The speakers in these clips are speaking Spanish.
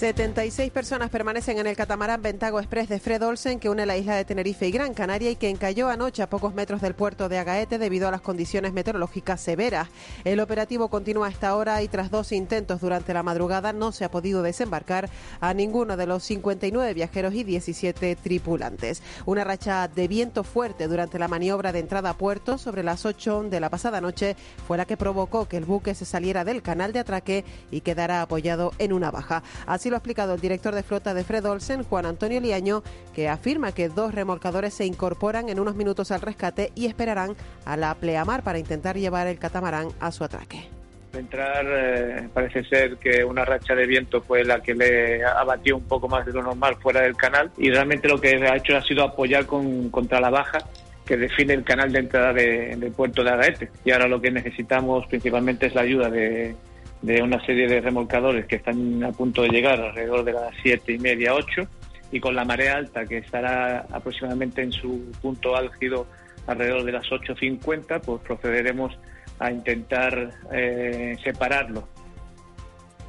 76 personas permanecen en el catamarán Ventago Express de Fred Olsen que une la isla de Tenerife y Gran Canaria y que encalló anoche a pocos metros del puerto de Agaete debido a las condiciones meteorológicas severas. El operativo continúa a esta hora y tras dos intentos durante la madrugada no se ha podido desembarcar a ninguno de los 59 viajeros y 17 tripulantes. Una racha de viento fuerte durante la maniobra de entrada a puerto sobre las 8 de la pasada noche fue la que provocó que el buque se saliera del canal de atraque y quedara apoyado en una baja. Así lo ha explicado el director de flota de Fred Olsen, Juan Antonio Liaño, que afirma que dos remolcadores se incorporan en unos minutos al rescate y esperarán a la pleamar para intentar llevar el catamarán a su atraque. entrar eh, parece ser que una racha de viento fue la que le abatió un poco más de lo normal fuera del canal y realmente lo que ha hecho ha sido apoyar con, contra la baja que define el canal de entrada de- del puerto de Agaete. Y ahora lo que necesitamos principalmente es la ayuda de, de una serie de remolcadores que están a punto de llegar alrededor de las siete y media, ocho, y con la marea alta que estará aproximadamente en su punto álgido alrededor de las 8.50, pues procederemos a intentar eh, separarlo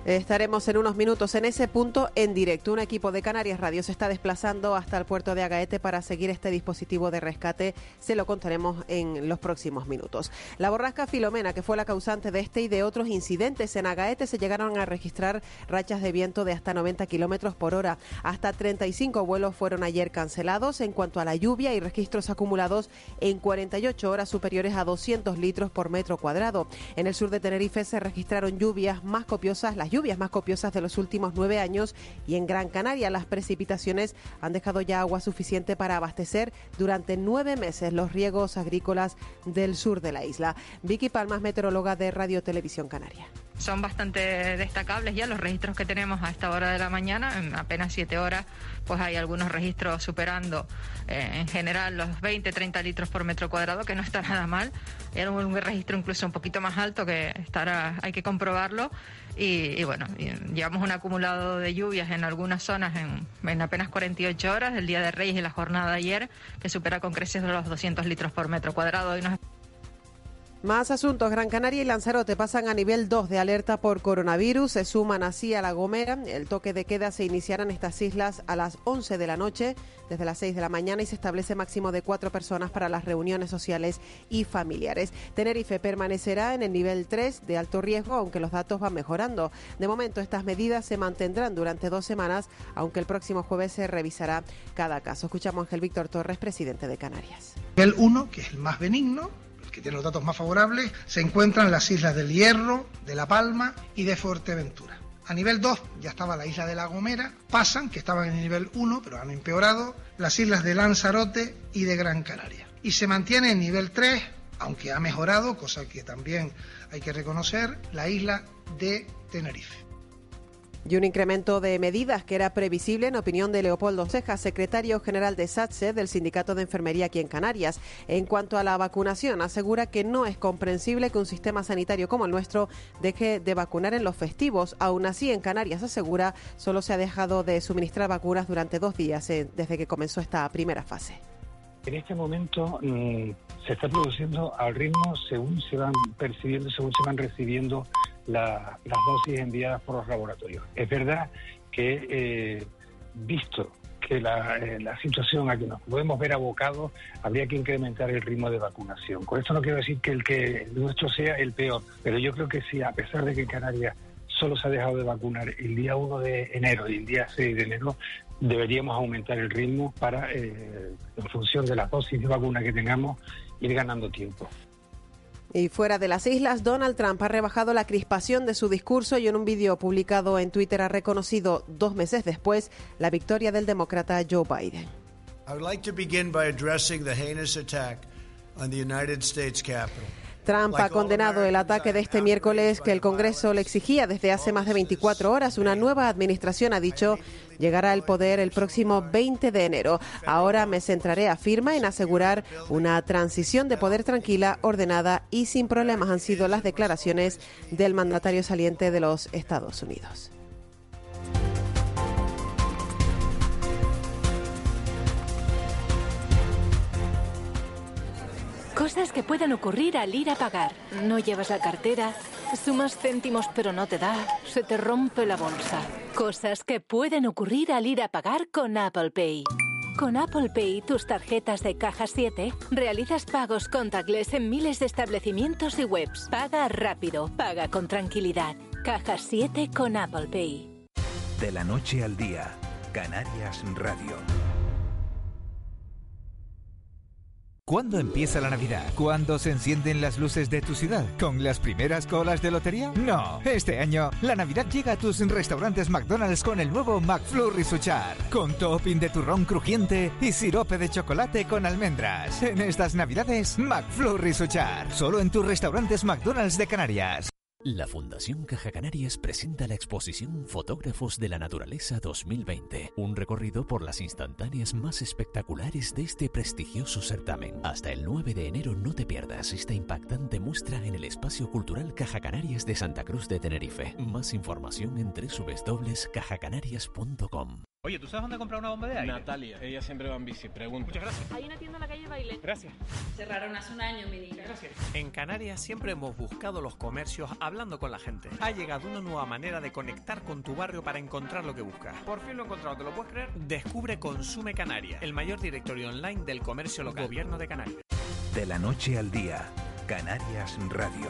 Estaremos en unos minutos en ese punto en directo. Un equipo de Canarias Radio se está desplazando hasta el puerto de Agaete para seguir este dispositivo de rescate. Se lo contaremos en los próximos minutos. La borrasca Filomena, que fue la causante de este y de otros incidentes en Agaete, se llegaron a registrar rachas de viento de hasta 90 kilómetros por hora. Hasta 35 vuelos fueron ayer cancelados. En cuanto a la lluvia y registros acumulados en 48 horas superiores a 200 litros por metro cuadrado. En el sur de Tenerife se registraron lluvias más copiosas, las lluvias más copiosas de los últimos nueve años y en Gran Canaria las precipitaciones han dejado ya agua suficiente para abastecer durante nueve meses los riegos agrícolas del sur de la isla. Vicky Palmas, meteoróloga de Radio Televisión Canaria. Son bastante destacables ya los registros que tenemos a esta hora de la mañana, en apenas siete horas, pues hay algunos registros superando eh, en general los 20-30 litros por metro cuadrado, que no está nada mal. Era un registro incluso un poquito más alto que estará, hay que comprobarlo. Y, y bueno, y llevamos un acumulado de lluvias en algunas zonas en, en apenas 48 horas, el Día de Reyes y la jornada de ayer, que supera con creces los 200 litros por metro cuadrado. Y nos Más asuntos. Gran Canaria y Lanzarote pasan a nivel 2 de alerta por coronavirus. Se suman así a La Gomera. El toque de queda se iniciará en estas islas a las 11 de la noche, desde las 6 de la mañana, y se establece máximo de cuatro personas para las reuniones sociales y familiares. Tenerife permanecerá en el nivel 3 de alto riesgo, aunque los datos van mejorando. De momento, estas medidas se mantendrán durante dos semanas, aunque el próximo jueves se revisará cada caso. Escuchamos a Ángel Víctor Torres, presidente de Canarias. El 1, que es el más benigno, que tiene los datos más favorables, se encuentran las islas del Hierro, de La Palma y de Fuerteventura. A nivel 2 ya estaba la isla de La Gomera, pasan, que estaban en el nivel 1, pero han empeorado, las islas de Lanzarote y de Gran Canaria. Y se mantiene en nivel 3, aunque ha mejorado, cosa que también hay que reconocer, la isla de Tenerife. Y un incremento de medidas que era previsible en opinión de Leopoldo Cejas, secretario general de SATSE del Sindicato de Enfermería aquí en Canarias. En cuanto a la vacunación, asegura que no es comprensible que un sistema sanitario como el nuestro deje de vacunar en los festivos. Aún así, en Canarias, asegura, solo se ha dejado de suministrar vacunas durante dos días eh, desde que comenzó esta primera fase. En este momento mm, se está produciendo al ritmo según se van percibiendo, según se van recibiendo la- las dosis enviadas por los laboratorios. Es verdad que, eh, visto que la, eh, la situación a que nos podemos ver abocados, habría que incrementar el ritmo de vacunación. Con esto no quiero decir que el que nuestro sea el peor, pero yo creo que sí, a pesar de que en Canarias solo se ha dejado de vacunar el día 1 de enero y el día 6 de enero, deberíamos aumentar el ritmo para, eh, en función de las dosis de vacuna que tengamos, ir ganando tiempo. Y fuera de las islas, Donald Trump ha rebajado la crispación de su discurso y en un vídeo publicado en Twitter ha reconocido dos meses después la victoria del demócrata Joe Biden. I would like to begin by addressing the heinous attack on the United States Capitol. Trump ha condenado el ataque de este miércoles que el Congreso le exigía desde hace más de 24 horas. Una nueva administración, ha dicho, llegará al poder el próximo 20 de enero. Ahora me centraré, afirma, en asegurar una transición de poder tranquila, ordenada y sin problemas, han sido las declaraciones del mandatario saliente de los Estados Unidos. Cosas que pueden ocurrir al ir a pagar. No llevas la cartera, sumas céntimos pero no te da, se te rompe la bolsa. Cosas que pueden ocurrir al ir a pagar con Apple Pay. Con Apple Pay, tus tarjetas de caja 7, realizas pagos contactless en miles de establecimientos y webs. Paga rápido, paga con tranquilidad. Caja 7 con Apple Pay. De la noche al día, Canarias Radio. ¿Cuándo empieza la Navidad? ¿Cuándo se encienden las luces de tu ciudad? ¿Con las primeras colas de lotería? No. Este año, la Navidad llega a tus restaurantes McDonald's con el nuevo McFlurry Suchar. Con topping de turrón crujiente y sirope de chocolate con almendras. En estas Navidades, McFlurry Suchar. Solo en tus restaurantes McDonald's de Canarias. La Fundación Caja Canarias presenta la exposición Fotógrafos de la Naturaleza 2020, un recorrido por las instantáneas más espectaculares de este prestigioso certamen. Hasta el 9 de enero no te pierdas esta impactante muestra en el Espacio Cultural Caja Canarias de Santa Cruz de Tenerife. Más información en www.cajacanarias.com. Oye, ¿tú sabes dónde comprar una bomba de aire? Natalia, ella siempre va en bici, pregunta. Muchas gracias. Hay una tienda en la calle Baile. Gracias. Cerraron hace un año, mi niña. Gracias. En Canarias siempre hemos buscado los comercios hablando con la gente. Ha llegado una nueva manera de conectar con tu barrio para encontrar lo que buscas. Por fin lo he encontrado, ¿te lo puedes creer? Descubre Consume Canaria, el mayor directorio online del comercio local. Gobierno de Canarias. De la noche al día, Canarias Radio.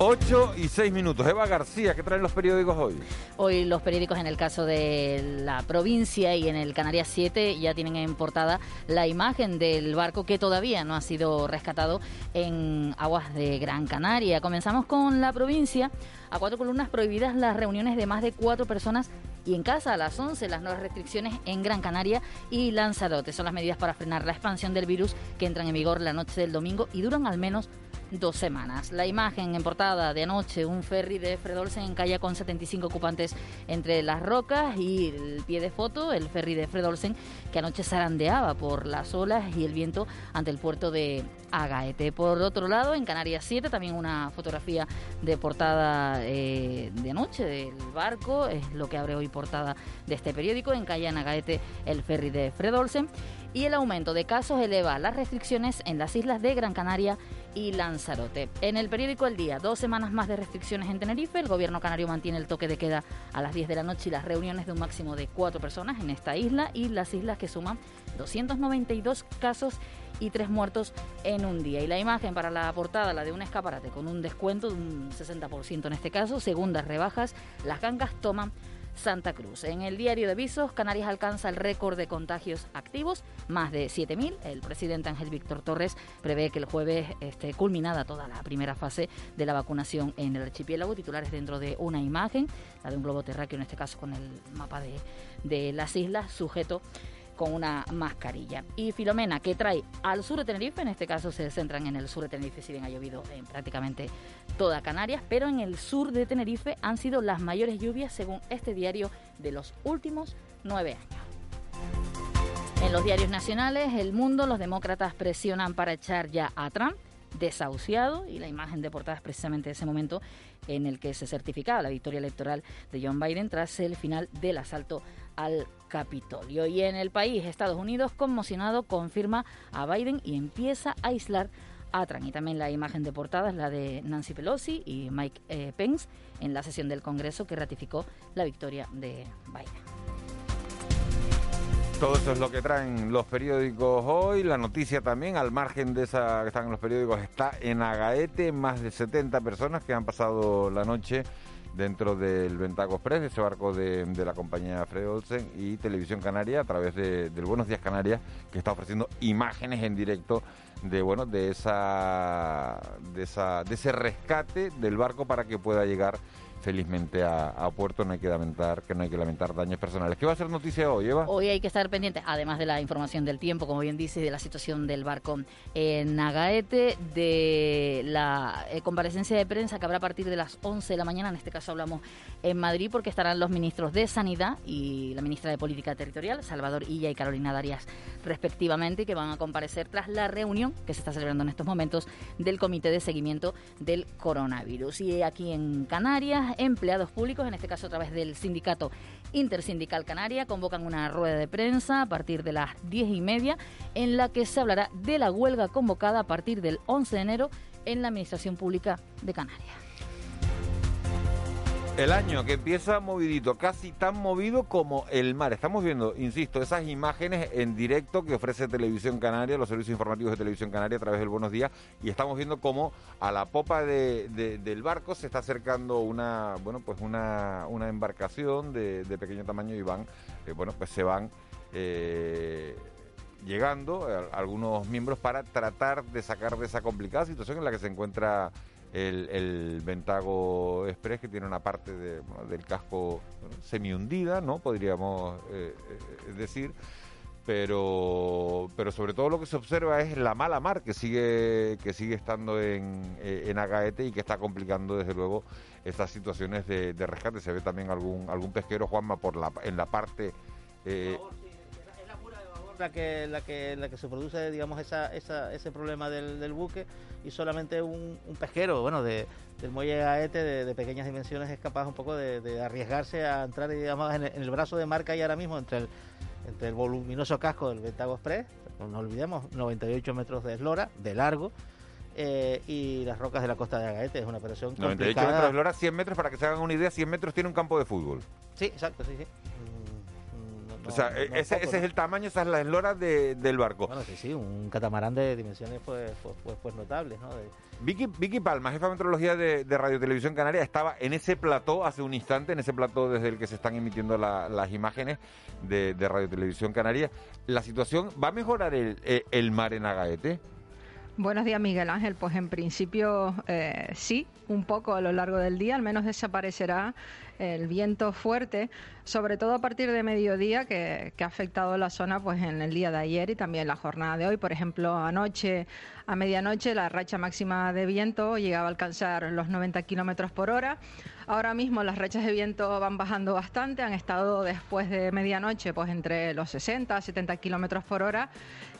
8 y 6 minutos. Eva García, ¿qué traen los periódicos hoy? Hoy los periódicos en el caso de la provincia y en el Canarias 7 ya tienen en portada la imagen del barco que todavía no ha sido rescatado en aguas de Gran Canaria. Comenzamos con la provincia. A cuatro columnas prohibidas las reuniones de más de cuatro personas y en casa a las 11 las nuevas restricciones en Gran Canaria y Lanzarote. Son las medidas para frenar la expansión del virus que entran en vigor la noche del domingo y duran al menos dos semanas. La imagen en portada de anoche, un ferry de Fredolsen en calle con 75 ocupantes entre las rocas y el pie de foto, el ferry de Fredolsen que anoche zarandeaba por las olas y el viento ante el puerto de Agaete. Por otro lado, en Canarias 7 también una fotografía de portada eh, de anoche del barco, es lo que abre hoy portada de este periódico, en calle Agaete el ferry de Fredolsen y el aumento de casos eleva las restricciones en las islas de Gran Canaria y Lanzarote. En el periódico El Día, dos semanas más de restricciones en Tenerife. El gobierno canario mantiene el toque de queda a las 10 de la noche y las reuniones de un máximo de cuatro personas en esta isla y las islas que suman 292 casos y tres muertos en un día. Y la imagen para la portada, la de un escaparate con un descuento de un 60% en este caso, segundas rebajas, las gangas toman Santa Cruz. En el diario de Visos, Canarias alcanza el récord de contagios activos, más de 7.000. El presidente Ángel Víctor Torres prevé que el jueves esté culminada toda la primera fase de la vacunación en el archipiélago. Titulares dentro de una imagen, la de un globo terráqueo, en este caso con el mapa de, de las islas, sujeto con una mascarilla. Y Filomena, que trae al sur de Tenerife, en este caso se centran en el sur de Tenerife, si bien ha llovido en prácticamente toda Canarias, pero en el sur de Tenerife han sido las mayores lluvias, según este diario, de los últimos nueve años. En los diarios nacionales, El Mundo, los demócratas presionan para echar ya a Trump desahuciado y la imagen de portada es precisamente ese momento en el que se certificaba la victoria electoral de John Biden tras el final del asalto al Capitolio. Y en el país, Estados Unidos, conmocionado, confirma a Biden y empieza a aislar a Trump. Y también la imagen de portada es la de Nancy Pelosi y Mike eh, Pence en la sesión del Congreso que ratificó la victoria de Biden. Todo eso es lo que traen los periódicos hoy. La noticia también, al margen de esa que están en los periódicos, está en Agaete. Más de 70 personas que han pasado la noche dentro del Ventago Express, ese barco de, de, la compañía Fred Olsen y Televisión Canaria a través de, del Buenos Días Canarias, que está ofreciendo imágenes en directo de bueno de esa de esa de ese rescate del barco para que pueda llegar felizmente a, a puerto, no hay que lamentar que no hay que lamentar daños personales. ¿Qué va a ser noticia hoy, Eva? Hoy hay que estar pendiente, además de la información del tiempo, como bien dice, de la situación del barco en Nagaete, de la eh, comparecencia de prensa que habrá a partir de las 11 de la mañana, en este caso hablamos en Madrid, porque estarán los ministros de Sanidad y la ministra de Política Territorial, Salvador Illa y Carolina Darias, respectivamente, que van a comparecer tras la reunión que se está celebrando en estos momentos del Comité de Seguimiento del Coronavirus. Y aquí en Canarias, empleados públicos, en este caso a través del sindicato Intersindical Canaria, convocan una rueda de prensa a partir de las diez y media, en la que se hablará de la huelga convocada a partir del 11 de enero en la Administración Pública de Canarias. El año que empieza movidito, casi tan movido como el mar. Estamos viendo, insisto, esas imágenes en directo que ofrece Televisión Canaria, los servicios informativos de Televisión Canaria a través del Buenos Días, y estamos viendo cómo a la popa de- de- del barco se está acercando una, bueno, pues una, embarcación de, de pequeño tamaño y van, eh, bueno, pues se van eh, llegando eh, algunos miembros para tratar de sacar de esa complicada situación en la que se encuentra el, Ventago Express, que tiene una parte de- del casco semi hundida, ¿no? Podríamos eh, eh, decir. Pero, pero sobre todo lo que se observa es la mala mar que sigue que sigue estando en, eh, en Agaete y que está complicando desde luego estas situaciones de, rescate. Se ve también algún algún pesquero Juanma por la en la parte la que, la que, la que se produce, digamos, esa, esa, ese problema del, del buque y solamente un, un pesquero, bueno, de, del muelle Gaete de, de pequeñas dimensiones es capaz un poco de, de arriesgarse a entrar, digamos, en el, en el brazo de marca y ahora mismo entre el, entre el voluminoso casco del Ventago Express, no olvidemos, 98 metros de eslora, de largo, eh, y las rocas de la costa de Agaete. Es una operación 98 complicada. metros de Lora, 100 metros, para que se hagan una idea, 100 metros tiene un campo de fútbol. Sí, exacto, sí, sí. O sea, no, e- ese, poco, ese es el tamaño, esa es la eslora de- del barco. Bueno, sí, sí, un catamarán de dimensiones pues, pues, pues, pues notables, ¿no? De- Vicky, Vicky Palma, jefa de meteorología de, de Radio Televisión Canaria, estaba en ese plató hace un instante, en ese plató desde el que se están emitiendo la- las imágenes de, de Radio Televisión Canaria. ¿La situación va a mejorar el, eh, el mar en Agaete? Buenos días, Miguel Ángel. Pues en principio eh, sí, un poco a lo largo del día, al menos desaparecerá el viento fuerte, sobre todo a partir de mediodía que, que ha afectado la zona pues en el día de ayer y también la jornada de hoy. Por ejemplo, anoche a medianoche la racha máxima de viento llegaba a alcanzar los 90 kilómetros por hora. Ahora mismo las rachas de viento van bajando bastante, han estado después de medianoche pues entre los 60 70 kilómetros por hora.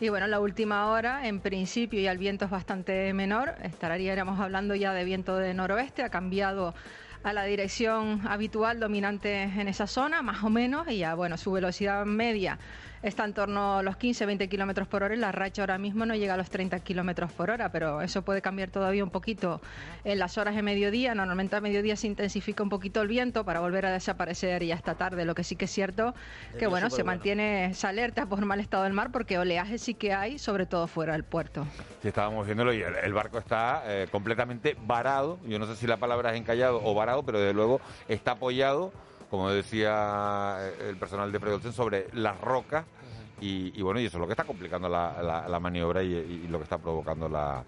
Y bueno, la última hora, en principio, ya el viento es bastante menor, estaríamos hablando ya de viento de noroeste, ha cambiado a la dirección habitual dominante en esa zona, más o menos, y ya bueno, su velocidad media está en torno a los 15-20 kilómetros por hora y la racha ahora mismo no llega a los 30 kilómetros por hora, pero eso puede cambiar todavía un poquito en las horas de mediodía. Normalmente a mediodía se intensifica un poquito el viento para volver a desaparecer ya esta tarde. Lo que sí que es cierto que Sería bueno, se mantiene esa alerta por mal estado del mar porque oleaje sí que hay, sobre todo fuera del puerto. Sí, estábamos viéndolo y el, el barco está eh, completamente varado. Yo no sé si la palabra es encallado o varado, pero desde luego está apoyado, como decía eh, el personal de Predolcen, sobre las rocas. Y, y bueno, y eso es lo que está complicando la, la- la maniobra y, y lo que está provocando la,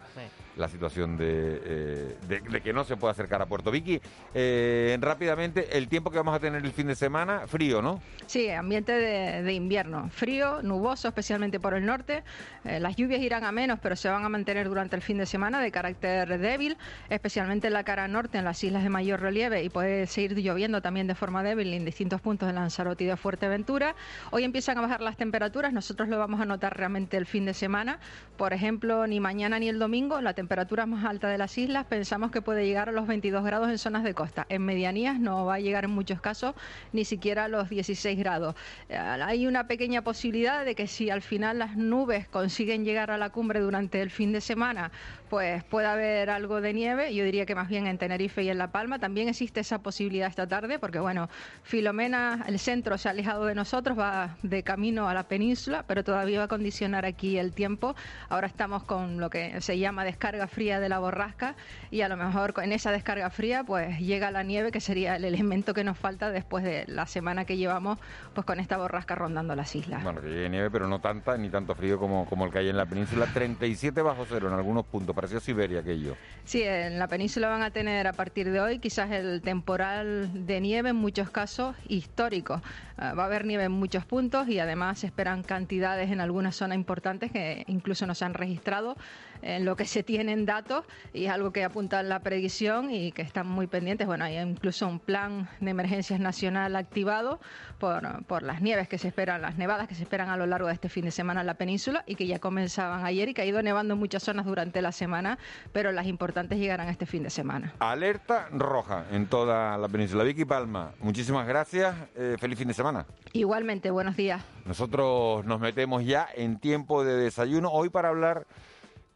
la situación de, eh, de- que no se puede acercar a Puerto Vicky. eh, rápidamente, el tiempo que vamos a tener el fin de semana, frío, ¿no? Sí, ambiente de, de invierno, frío, nuboso, especialmente por el norte. Eh, las lluvias irán a menos, pero se van a mantener durante el fin de semana de carácter débil, especialmente en la cara norte, en las islas de mayor relieve, y puede seguir lloviendo también de forma débil en distintos puntos de Lanzarote y de Fuerteventura. Hoy empiezan a bajar las temperaturas, nosotros lo vamos a notar realmente el fin de semana. Por ejemplo, ni mañana ni el domingo, la temperatura más alta de las islas pensamos que puede llegar a los 22 grados en zonas de costa. En medianías no va a llegar en muchos casos ni siquiera a los 16 grados. Eh, Hay una pequeña posibilidad de que si al final las nubes consiguen llegar a la cumbre durante el fin de semana, pues pueda haber algo de nieve. Yo diría que más bien en Tenerife y en La Palma también existe esa posibilidad esta tarde, porque bueno, Filomena, el centro se ha alejado de nosotros, va de camino a la península península, pero todavía va a condicionar aquí el tiempo. Ahora estamos con lo que se llama descarga fría de la borrasca y a lo mejor en esa descarga fría pues llega la nieve, que sería el elemento que nos falta después de la semana que llevamos pues con esta borrasca rondando las islas. Bueno, que llegue nieve, pero no tanta ni tanto frío como, como el que hay en la península. 37 bajo cero en algunos puntos, parecía Siberia aquello. Sí, en la península van a tener a partir de hoy quizás el temporal de nieve en muchos casos histórico. Ah, va a haber nieve en muchos puntos y además se esperan cantidades en algunas zonas importantes que incluso no se han registrado en lo que se tienen datos y es algo que apunta la predicción y que están muy pendientes. Bueno, hay incluso un plan de emergencias nacional activado por, por las nieves que se esperan, las nevadas que se esperan a lo largo de este fin de semana en la península y que ya comenzaban ayer y que ha ido nevando en muchas zonas durante la semana, pero las importantes llegarán este fin de semana. Alerta roja en toda la península. Vicky Palma, muchísimas gracias. Eh, feliz fin de semana. Igualmente, buenos días. Nosotros nos metemos ya en tiempo de desayuno hoy para hablar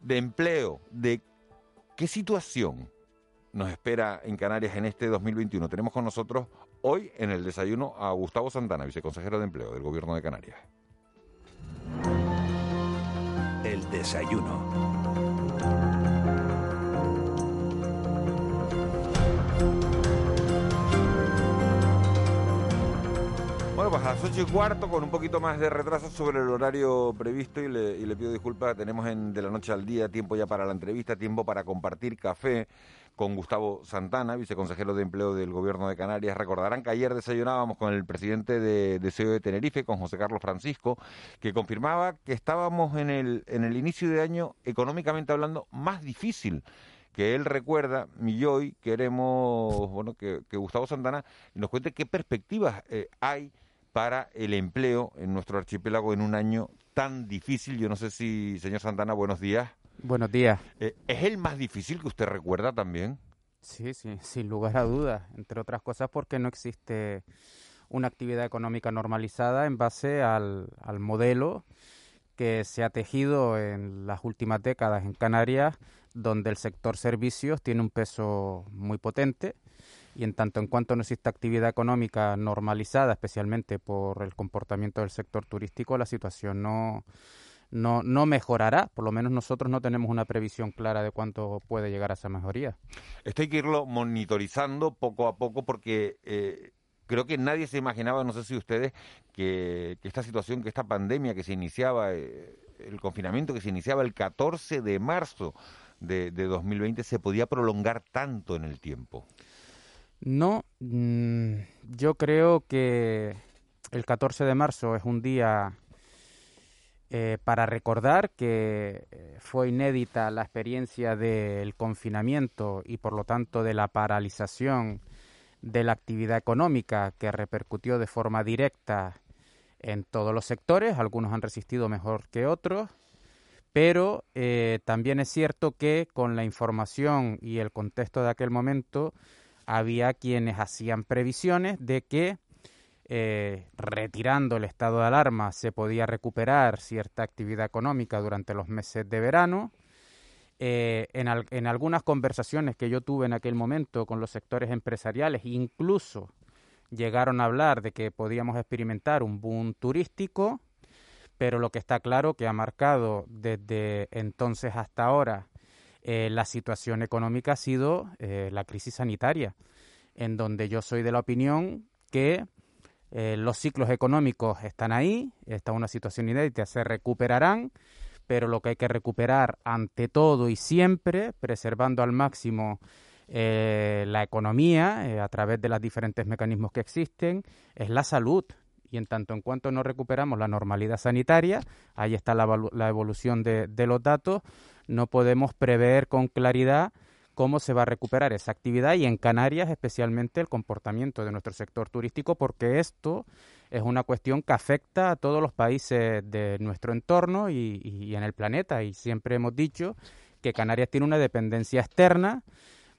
de empleo, de qué situación nos espera en Canarias en este 2021. Tenemos con nosotros hoy en el desayuno a Gustavo Santana, viceconsejero de Empleo del Gobierno de Canarias. El desayuno. Bueno, pues a las ocho y cuarto, con un poquito más de retraso sobre el horario previsto, y le, y le pido disculpas, tenemos en De la Noche al Día tiempo ya para la entrevista, tiempo para compartir café con Gustavo Santana, viceconsejero de Empleo del Gobierno de Canarias. Recordarán que ayer desayunábamos con el presidente de, de CEO de Tenerife, con José Carlos Francisco, que confirmaba que estábamos en el, en el inicio de año, económicamente hablando, más difícil que él recuerda, y hoy queremos bueno, que, que Gustavo Santana nos cuente qué perspectivas eh, hay para el empleo en nuestro archipiélago en un año tan difícil. Yo no sé si, señor Santana, buenos días. Buenos días. Eh, ¿Es el más difícil que usted recuerda también? Sí, sí, sin lugar a dudas. Entre otras cosas porque no existe una actividad económica normalizada en base al, al modelo que se ha tejido en las últimas décadas en Canarias, donde el sector servicios tiene un peso muy potente y en tanto en cuanto no existe actividad económica normalizada, especialmente por el comportamiento del sector turístico, la situación no, no, no mejorará. Por lo menos nosotros no tenemos una previsión clara de cuánto puede llegar a esa mejoría. Esto hay que irlo monitorizando poco a poco porque eh, creo que nadie se imaginaba, no sé si ustedes, que, que esta situación, que esta pandemia que se iniciaba, eh, el confinamiento que se iniciaba el 14 de marzo de, de 2020 se podía prolongar tanto en el tiempo. No, mm, yo creo que el 14 de marzo es un día eh, para recordar que eh, fue inédita la experiencia del confinamiento y por lo tanto de la paralización de la actividad económica que repercutió de forma directa en todos los sectores, algunos han resistido mejor que otros, pero eh, también es cierto que con la información y el contexto de aquel momento había quienes hacían previsiones de que eh, retirando el estado de alarma se podía recuperar cierta actividad económica durante los meses de verano. Eh, en, en, algunas conversaciones que yo tuve en aquel momento con los sectores empresariales, incluso llegaron a hablar de que podíamos experimentar un boom turístico, pero lo que está claro que ha marcado desde entonces hasta ahora eh, la situación económica ha sido eh, la crisis sanitaria, en donde yo soy de la opinión que eh, los ciclos económicos están ahí, está una situación inédita, se recuperarán, pero lo que hay que recuperar ante todo y siempre, preservando al máximo la economía a través de los diferentes mecanismos que existen, es la salud, y en tanto en cuanto no recuperamos la normalidad sanitaria, ahí está la, la evolución de, de, los datos, no podemos prever con claridad cómo se va a recuperar esa actividad y en Canarias especialmente el comportamiento de nuestro sector turístico porque esto es una cuestión que afecta a todos los países de nuestro entorno y, y en el planeta y siempre hemos dicho que Canarias tiene una dependencia externa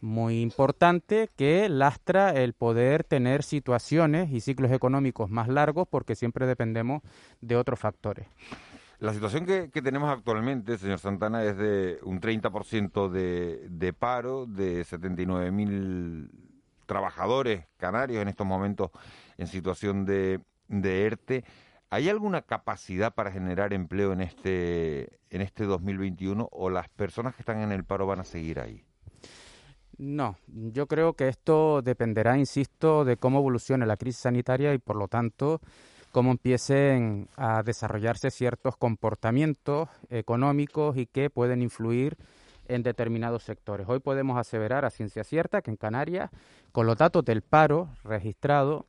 muy importante que lastra el poder tener situaciones y ciclos económicos más largos porque siempre dependemos de otros factores. La situación que, tenemos actualmente, señor Santana, es de un 30% de, de paro, de 79.000 trabajadores canarios en estos momentos en situación de, de ERTE. ¿Hay alguna capacidad para generar empleo en este, en este 2021 o las personas que están en el paro van a seguir ahí? No, yo creo que esto dependerá, insisto, de cómo evolucione la crisis sanitaria y, por lo tanto, cómo empiecen a desarrollarse ciertos comportamientos económicos y que pueden influir en determinados sectores. Hoy podemos aseverar a ciencia cierta que en Canarias, con los datos del paro registrado,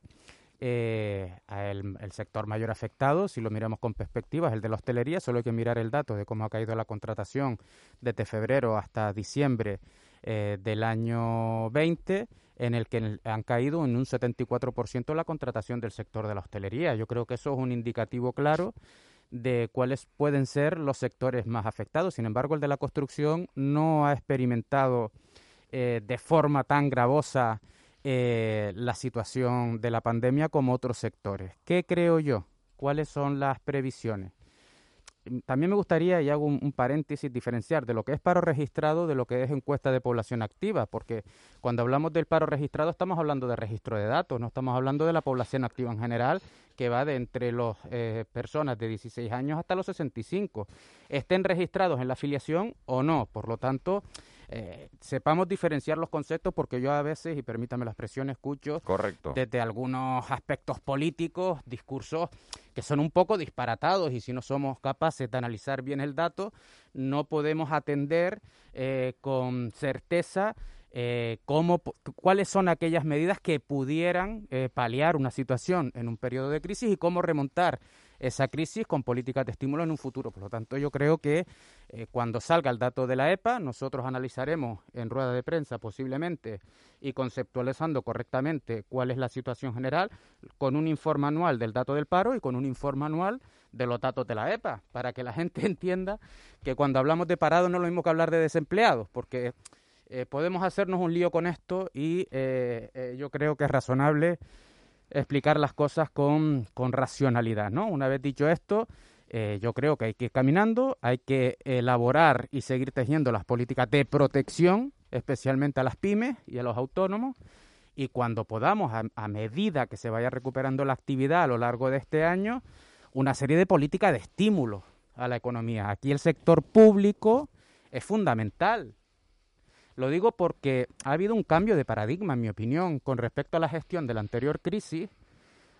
eh, el, sector mayor afectado, si lo miramos con perspectiva, es el de la hostelería. Solo hay que mirar el dato de cómo ha caído la contratación desde febrero hasta diciembre eh, del año 20, en el que han caído en un 74% la contratación del sector de la hostelería. Yo creo que eso es un indicativo claro de cuáles pueden ser los sectores más afectados. Sin embargo, el de la construcción no ha experimentado eh, de forma tan gravosa eh, la situación de la pandemia como otros sectores. ¿Qué creo yo? ¿Cuáles son las previsiones? Mm, también me gustaría, y hago un, paréntesis, diferenciar de lo que es paro registrado de lo que es encuesta de población activa, porque cuando hablamos del paro registrado estamos hablando de registro de datos, no estamos hablando de la población activa en general, que va de entre las eh, personas de 16 años hasta los 65, estén registrados en la afiliación o no. Por lo tanto, eh, sepamos diferenciar los conceptos porque yo a veces, y permítame la expresión, escucho Correcto. desde algunos aspectos políticos, discursos que son un poco disparatados y si no somos capaces de analizar bien el dato, no podemos atender eh, con certeza eh, cómo, cuáles son aquellas medidas que pudieran eh, paliar una situación en un periodo de crisis y cómo remontar esa crisis con políticas de estímulo en un futuro. Por lo tanto, yo creo que eh, cuando salga el dato de la EPA, nosotros analizaremos en rueda de prensa posiblemente y conceptualizando correctamente cuál es la situación general con un informe anual del dato del paro y con un informe anual de los datos de la EPA, para que la gente entienda que cuando hablamos de parado no es lo mismo que hablar de desempleados, porque eh, podemos hacernos un lío con esto y eh, yo creo que es razonable explicar las cosas con, con racionalidad, ¿no? Una vez dicho esto, eh, yo creo que hay que ir caminando, hay que elaborar y seguir tejiendo las políticas de protección, especialmente a las pymes y a los autónomos, y cuando podamos, a, medida que se vaya recuperando la actividad a lo largo de este año, una serie de políticas de estímulo a la economía. Aquí el sector público es fundamental. Lo digo porque ha habido un cambio de paradigma, en mi opinión, con respecto a la gestión de la anterior crisis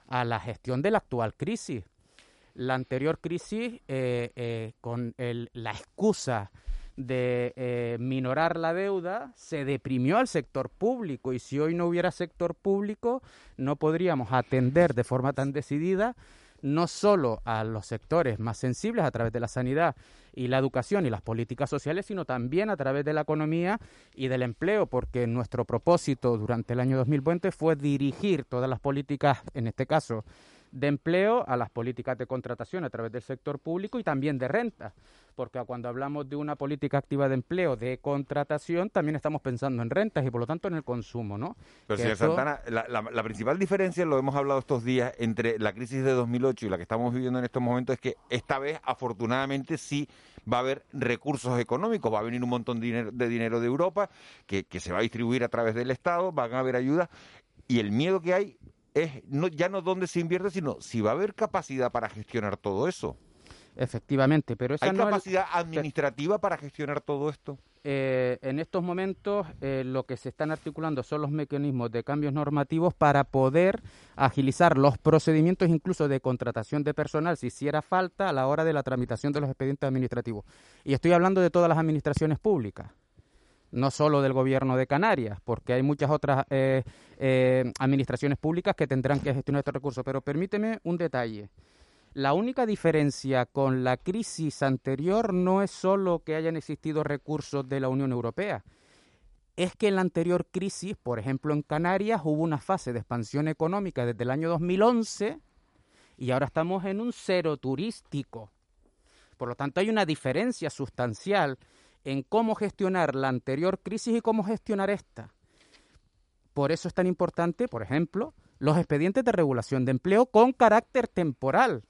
a la gestión de la actual crisis. La anterior crisis, eh, eh, con la excusa de eh, minorar la deuda, se deprimió al sector público y si hoy no hubiera sector público, no podríamos atender de forma tan decidida no solo a los sectores más sensibles a través de la sanidad y la educación y las políticas sociales, sino también a través de la economía y del empleo, porque nuestro propósito durante el año 2020 fue dirigir todas las políticas, en este caso, de empleo a las políticas de contratación a través del sector público y también de renta, porque cuando hablamos de una política activa de empleo, de contratación, también estamos pensando en rentas y por lo tanto en el consumo, ¿no? Pero señor Santana, la, principal diferencia, lo hemos hablado estos días, entre la crisis de 2008 y la que estamos viviendo en estos momentos es que esta vez, afortunadamente, sí va a haber recursos económicos, va a venir un montón de dinero de, dinero de Europa que, que se va a distribuir a través del Estado, van a haber ayudas y el miedo que hay es no, ya no dónde se invierte, sino si va a haber capacidad para gestionar todo eso. Efectivamente, pero esa ¿Hay capacidad administrativa para gestionar todo esto? Eh, en estos momentos eh, lo que se están articulando son los mecanismos de cambios normativos para poder agilizar los procedimientos incluso de contratación de personal si hiciera falta a la hora de la tramitación de los expedientes administrativos. Y estoy hablando de todas las administraciones públicas no solo del gobierno de Canarias, porque hay muchas otras eh, eh, administraciones públicas que tendrán que gestionar estos recursos. Pero permíteme un detalle. La única diferencia con la crisis anterior no es solo que hayan existido recursos de la Unión Europea, es que en la anterior crisis, por ejemplo en Canarias, hubo una fase de expansión económica desde el año 2011 y ahora estamos en un cero turístico. Por lo tanto, hay una diferencia sustancial en cómo gestionar la anterior crisis y cómo gestionar esta. Por eso es tan importante, por ejemplo, los expedientes de regulación de empleo con carácter temporal,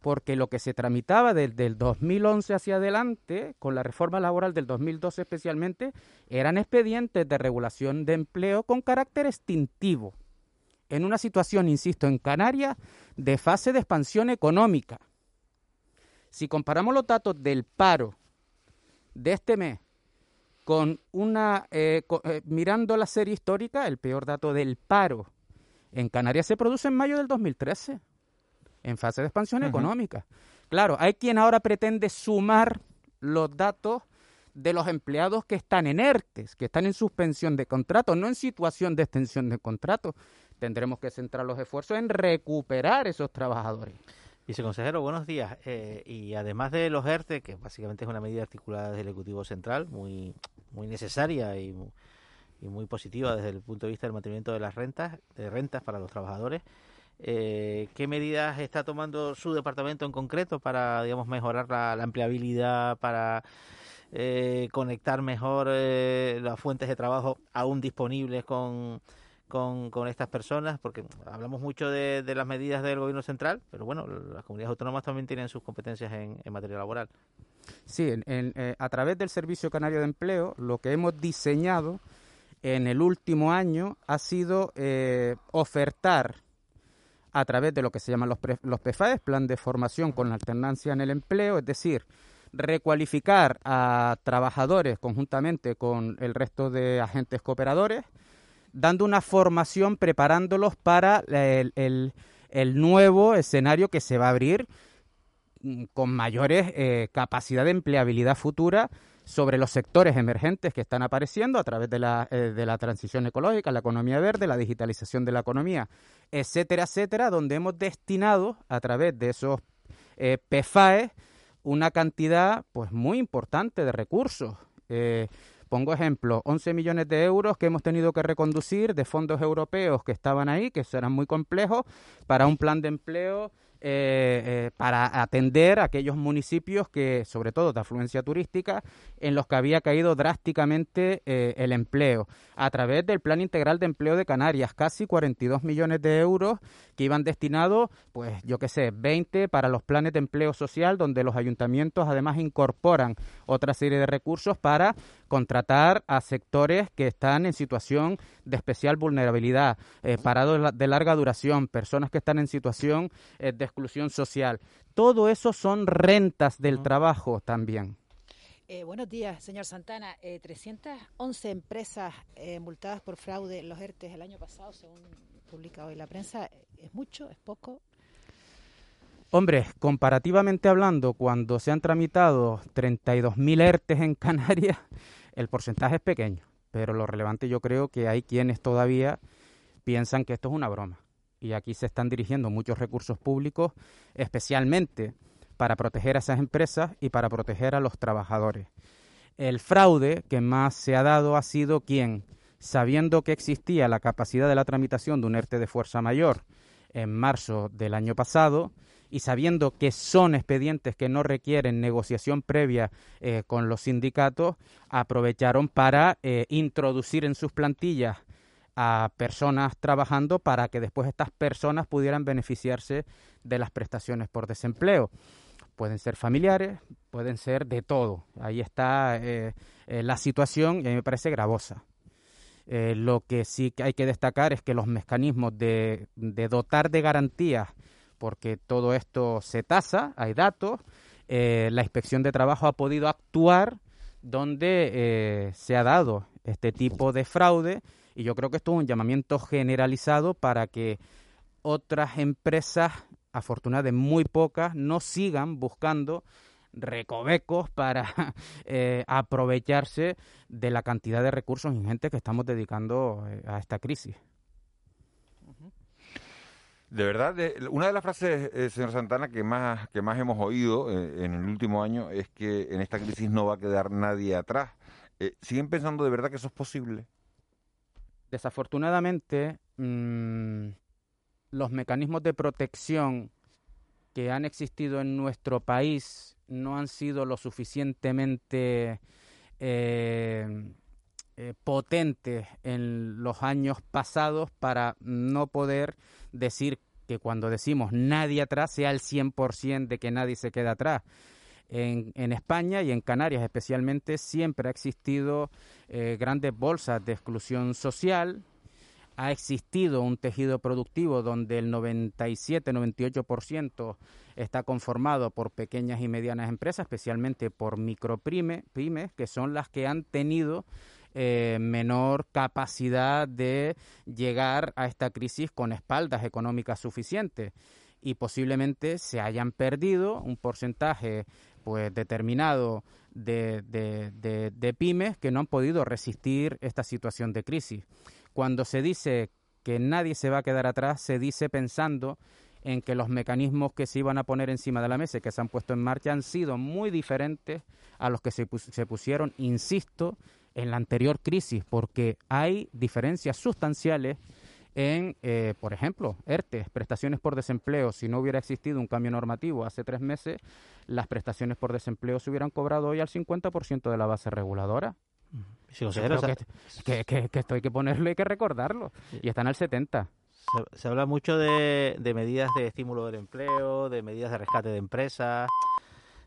porque lo que se tramitaba desde el 2011 hacia adelante, con la reforma laboral del 2012 especialmente, eran expedientes de regulación de empleo con carácter extintivo. en una situación, insisto, en Canarias, de fase de expansión económica. Si comparamos los datos del paro de este mes con una, eh, eh, mirando la serie histórica, el peor dato del paro en Canarias se produce en mayo del 2013, en fase de expansión económica. Claro, hay quien ahora pretende sumar los datos de los empleados que están en ERTES, que están en suspensión de contrato, no en situación de extensión de contrato. Tendremos que centrar los esfuerzos en recuperar esos trabajadores. Viceconsejero, buenos días. Eh, y además de los ERTE, que básicamente es una medida articulada del Ejecutivo Central, muy, muy necesaria y, y muy positiva desde el punto de vista del mantenimiento de las rentas, de rentas para los trabajadores, eh, ¿qué medidas está tomando su departamento en concreto para, digamos, mejorar la, la empleabilidad, para eh, conectar mejor eh, las fuentes de trabajo aún disponibles con, con, con estas personas, porque hablamos mucho de, de las medidas del gobierno central, pero bueno, las comunidades autónomas también tienen sus competencias en, en materia laboral. Sí, en- en, eh, a través del Servicio Canario de Empleo, lo que hemos diseñado en el último año ha sido eh, ofertar a través de lo que se llaman los, pre- los PFAES, Plan de Formación con Alternancia en el Empleo, es decir, recualificar a trabajadores conjuntamente con el resto de agentes cooperadores, dando una formación, preparándolos para el, el- nuevo escenario que se va a abrir mm, con mayores eh, capacidad de empleabilidad futura sobre los sectores emergentes que están apareciendo a través de la, eh, de la transición ecológica, la economía verde, la digitalización de la economía, etcétera, etcétera, donde hemos destinado a través de esos eh, PFAE una cantidad pues muy importante de recursos. Eh, pongo ejemplo, 11 millones de euros que hemos tenido que reconducir de fondos europeos que estaban ahí, que serán muy complejos, para un plan de empleo eh, eh, para atender a aquellos municipios que, sobre todo de afluencia turística, en los que había caído drásticamente eh, el empleo. A través del Plan Integral de Empleo de Canarias, casi 42 millones de euros que iban destinados, pues yo qué sé, 20 para los planes de empleo social, donde los ayuntamientos además incorporan otra serie de recursos para contratar a sectores que están en situación de especial vulnerabilidad, eh, parados de la- de larga duración, personas que están en situación eh, de exclusión social. Todo eso son rentas del trabajo también. Eh, buenos días, señor Santana. Eh, 311 empresas eh, multadas por fraude en los ERTES el año pasado, según publica hoy la prensa. ¿Es mucho? ¿Es poco? Hombre, comparativamente hablando, cuando se han tramitado 32.000 ERTES en Canarias, el porcentaje es pequeño, pero lo relevante yo creo que hay quienes todavía piensan que esto es una broma. Y aquí se están dirigiendo muchos recursos públicos, especialmente para proteger a esas empresas y para proteger a los trabajadores. El fraude que más se ha dado ha sido quien, sabiendo que existía la capacidad de la tramitación de un ERTE de fuerza mayor en marzo del año pasado, y sabiendo que son expedientes que no requieren negociación previa eh, con los sindicatos, aprovecharon para eh, introducir en sus plantillas a personas trabajando para que después estas personas pudieran beneficiarse de las prestaciones por desempleo. Pueden ser familiares, pueden ser de todo. Ahí está eh, la situación y a mí me parece gravosa. Lo que sí hay que destacar es que los mecanismos de, de dotar de garantías, porque todo esto se tasa, hay datos, eh, la inspección de trabajo ha podido actuar donde eh, se ha dado este tipo de fraude y yo creo que esto es un llamamiento generalizado para que otras empresas, afortunadamente muy pocas, no sigan buscando recovecos para eh, aprovecharse de la cantidad de recursos ingentes que estamos dedicando eh, a esta crisis. De verdad, una de las frases, eh, señor Santana, que más, que más hemos oído eh, en el último año es que en esta crisis no va a quedar nadie atrás. Eh, ¿Siguen pensando de verdad que eso es posible? Desafortunadamente, mm, los mecanismos de protección que han existido en nuestro país no han sido lo suficientemente eh, potentes en los años pasados para no poder decir que cuando decimos nadie atrás sea el 100% de que nadie se queda atrás. En, en España y en Canarias especialmente siempre ha existido eh, grandes bolsas de exclusión social. ha existido un tejido productivo donde el 97-98% está conformado por pequeñas y medianas empresas, especialmente por micropymes, pymes, que son las que han tenido eh, menor capacidad de llegar a esta crisis con espaldas económicas suficientes y posiblemente se hayan perdido un porcentaje pues determinado de, de, de, pymes que no han podido resistir esta situación de crisis. Cuando se dice que nadie se va a quedar atrás, se dice pensando en que los mecanismos que se iban a poner encima de la mesa y que se han puesto en marcha han sido muy diferentes a los que se, se pusieron, insisto, en la anterior crisis, porque hay diferencias sustanciales en, eh, por ejemplo, ERTE, prestaciones por desempleo. Si no hubiera existido un cambio normativo hace tres meses, las prestaciones por desempleo se hubieran cobrado hoy al 50% de la base reguladora. Sí, que, que, que, esto hay que ponerlo y hay que recordarlo. Y están al 70%. Se, se habla mucho de, de medidas de estímulo del empleo, de medidas de rescate de empresas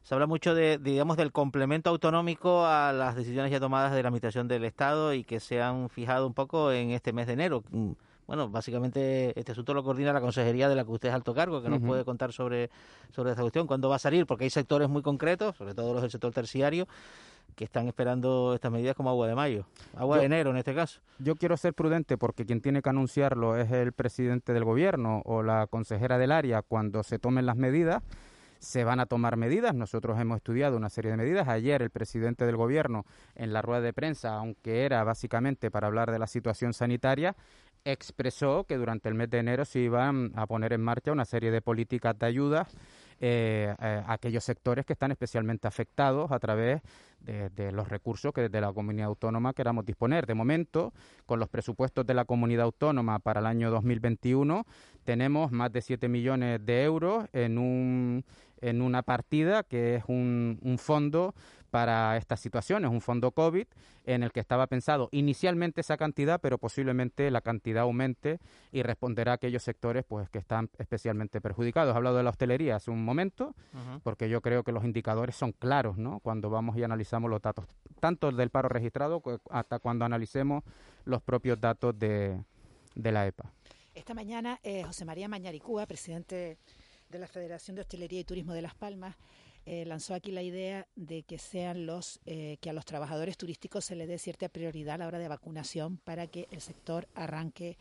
se habla mucho de, digamos, del complemento autonómico a las decisiones ya tomadas de la administración del Estado y que se han fijado un poco en este mes de enero. Mm, bueno, básicamente este asunto lo coordina la consejería de la que usted es alto cargo, que nos puede contar sobre, sobre esta cuestión, cuándo va a salir, porque hay sectores muy concretos, sobre todo los del sector terciario, que están esperando estas medidas como agua de mayo, agua de enero en este caso. Yo quiero ser prudente porque quien tiene que anunciarlo es el presidente del gobierno o la consejera del área cuando se tomen las medidas se van a tomar medidas. Nosotros hemos estudiado una serie de medidas. Ayer el presidente del gobierno en la rueda de prensa, aunque era básicamente para hablar de la situación sanitaria, expresó que durante el mes de enero se iban a poner en marcha una serie de políticas de ayuda eh, a aquellos sectores que están especialmente afectados a través de, los recursos que desde la comunidad autónoma queramos disponer. De momento, con los presupuestos de la comunidad autónoma para el año 2021, tenemos más de 7 millones de euros en, un, en una partida que es un, un fondo para estas situaciones, un fondo COVID en el que estaba pensado inicialmente esa cantidad, pero posiblemente la cantidad aumente y responderá a aquellos sectores pues que están especialmente perjudicados. He hablado de la hostelería hace un momento, porque yo creo que los indicadores son claros, ¿no? Cuando vamos y analizamos los datos, tanto del paro registrado hasta cuando analicemos los propios datos de, de la EPA. Esta mañana eh, José María Mañaricúa, presidente de la Federación de Hostelería y Turismo de Las Palmas, eh, lanzó aquí la idea de que sean los eh, que a los trabajadores turísticos se les dé cierta prioridad a la hora de vacunación para que el sector arranque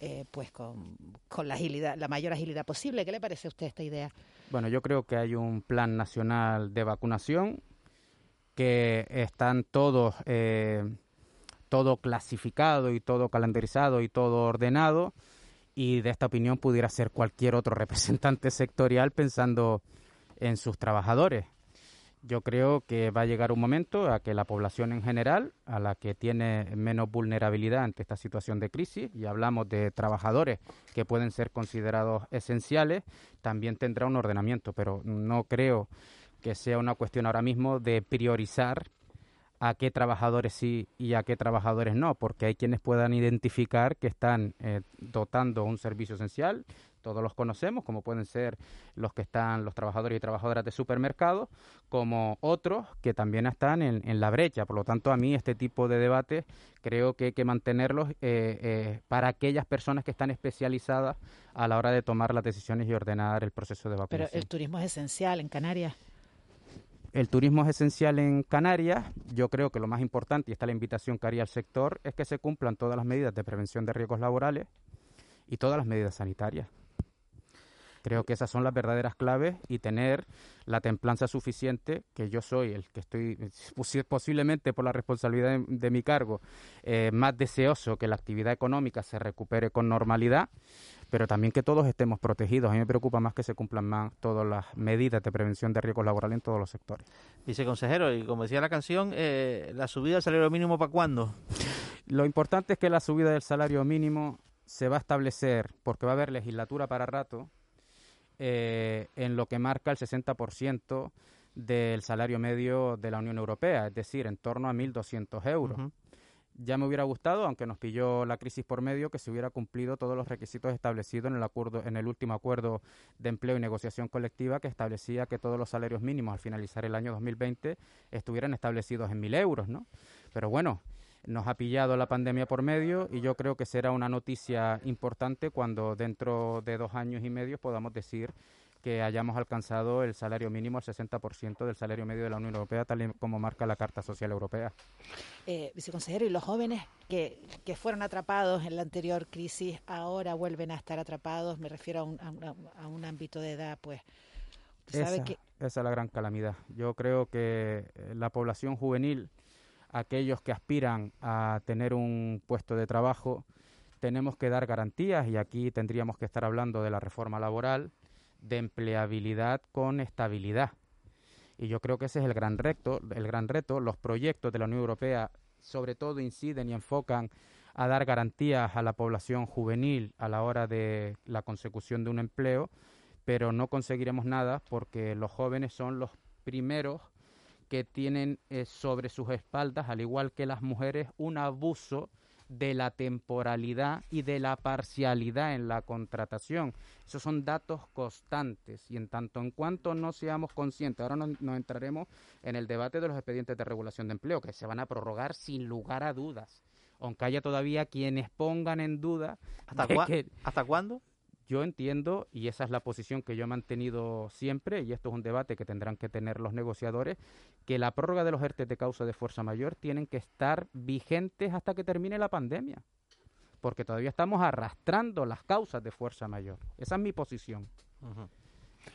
eh, pues con, con, la agilidad, la mayor agilidad posible. ¿Qué le parece a usted esta idea? Bueno, yo creo que hay un plan nacional de vacunación que están todos todo clasificado y todo calendarizado y todo ordenado y de esta opinión pudiera ser cualquier otro representante sectorial pensando en sus trabajadores. Yo creo que va a llegar un momento a que la población en general, a la que tiene menos vulnerabilidad ante esta situación de crisis, y hablamos de trabajadores que pueden ser considerados esenciales, también tendrá un ordenamiento, pero no creo que sea una cuestión ahora mismo de priorizar a qué trabajadores sí y a qué trabajadores no, porque hay quienes puedan identificar que están eh, dotando un servicio esencial todos los conocemos, como pueden ser los que están, los trabajadores y trabajadoras de supermercados, como otros que también están en, la brecha. Por lo tanto, a mí este tipo de debates creo que hay que mantenerlos eh, eh, para aquellas personas que están especializadas a la hora de tomar las decisiones y ordenar el proceso de vacunación. Pero el turismo es esencial en Canarias. El turismo es esencial en Canarias. Yo creo que lo más importante, y está la invitación que haría el sector, es que se cumplan todas las medidas de prevención de riesgos laborales y todas las medidas sanitarias. Creo que esas son las verdaderas claves y tener la templanza suficiente, que yo soy el que estoy posiblemente por la responsabilidad de, mi cargo, eh, más deseoso que la actividad económica se recupere con normalidad, pero también que todos estemos protegidos. A mí me preocupa más que se cumplan más todas las medidas de prevención de riesgos laborales en todos los sectores. Viceconsejero, y como decía la canción, eh, ¿la subida del salario mínimo para cuándo? Lo importante es que la subida del salario mínimo se va a establecer, porque va a haber legislatura para rato, eh, en lo que marca el 60% del salario medio de la Unión Europea, es decir, en torno a 1.200 euros. Ya me hubiera gustado, aunque nos pilló la crisis por medio, que se hubiera cumplido todos los requisitos establecidos en el acuerdo, en el último acuerdo de empleo y negociación colectiva que establecía que todos los salarios mínimos al finalizar el año 2020 estuvieran establecidos en 1.000 euros, ¿no? Pero bueno, Nos ha pillado la pandemia por medio y yo creo que será una noticia importante cuando dentro de dos años y medio podamos decir que hayamos alcanzado el salario mínimo al 60% del salario medio de la Unión Europea, tal y como marca la Carta Social Europea. Eh, viceconsejero, y los jóvenes que, que fueron atrapados en la anterior crisis ahora vuelven a estar atrapados, me refiero a un, a un- a un ámbito de edad, pues. sabe Esa, que esa es la gran calamidad. Yo creo que eh, la población juvenil, aquellos que aspiran a tener un puesto de trabajo, tenemos que dar garantías y aquí tendríamos que estar hablando de la reforma laboral, de empleabilidad con estabilidad. Y yo creo que ese es el gran reto, el gran reto. Los proyectos de la Unión Europea sobre todo inciden y enfocan a dar garantías a la población juvenil a la hora de la consecución de un empleo, pero no conseguiremos nada porque los jóvenes son los primeros que tienen eh, sobre sus espaldas, al igual que las mujeres, un abuso de la temporalidad y de la parcialidad en la contratación. Esos son datos constantes y en tanto en cuanto no seamos conscientes, ahora nos, nos entraremos en el debate de los expedientes de regulación de empleo, que se van a prorrogar sin lugar a dudas, aunque haya todavía quienes pongan en duda ¿Hasta, de cua- que ¿Hasta cuándo? Yo entiendo, y esa es la posición que yo he mantenido siempre, y esto es un debate que tendrán que tener los negociadores, que la prórroga de los ERTE de causa de fuerza mayor tienen que estar vigentes hasta que termine la pandemia, porque todavía estamos arrastrando las causas de fuerza mayor. Esa es mi posición.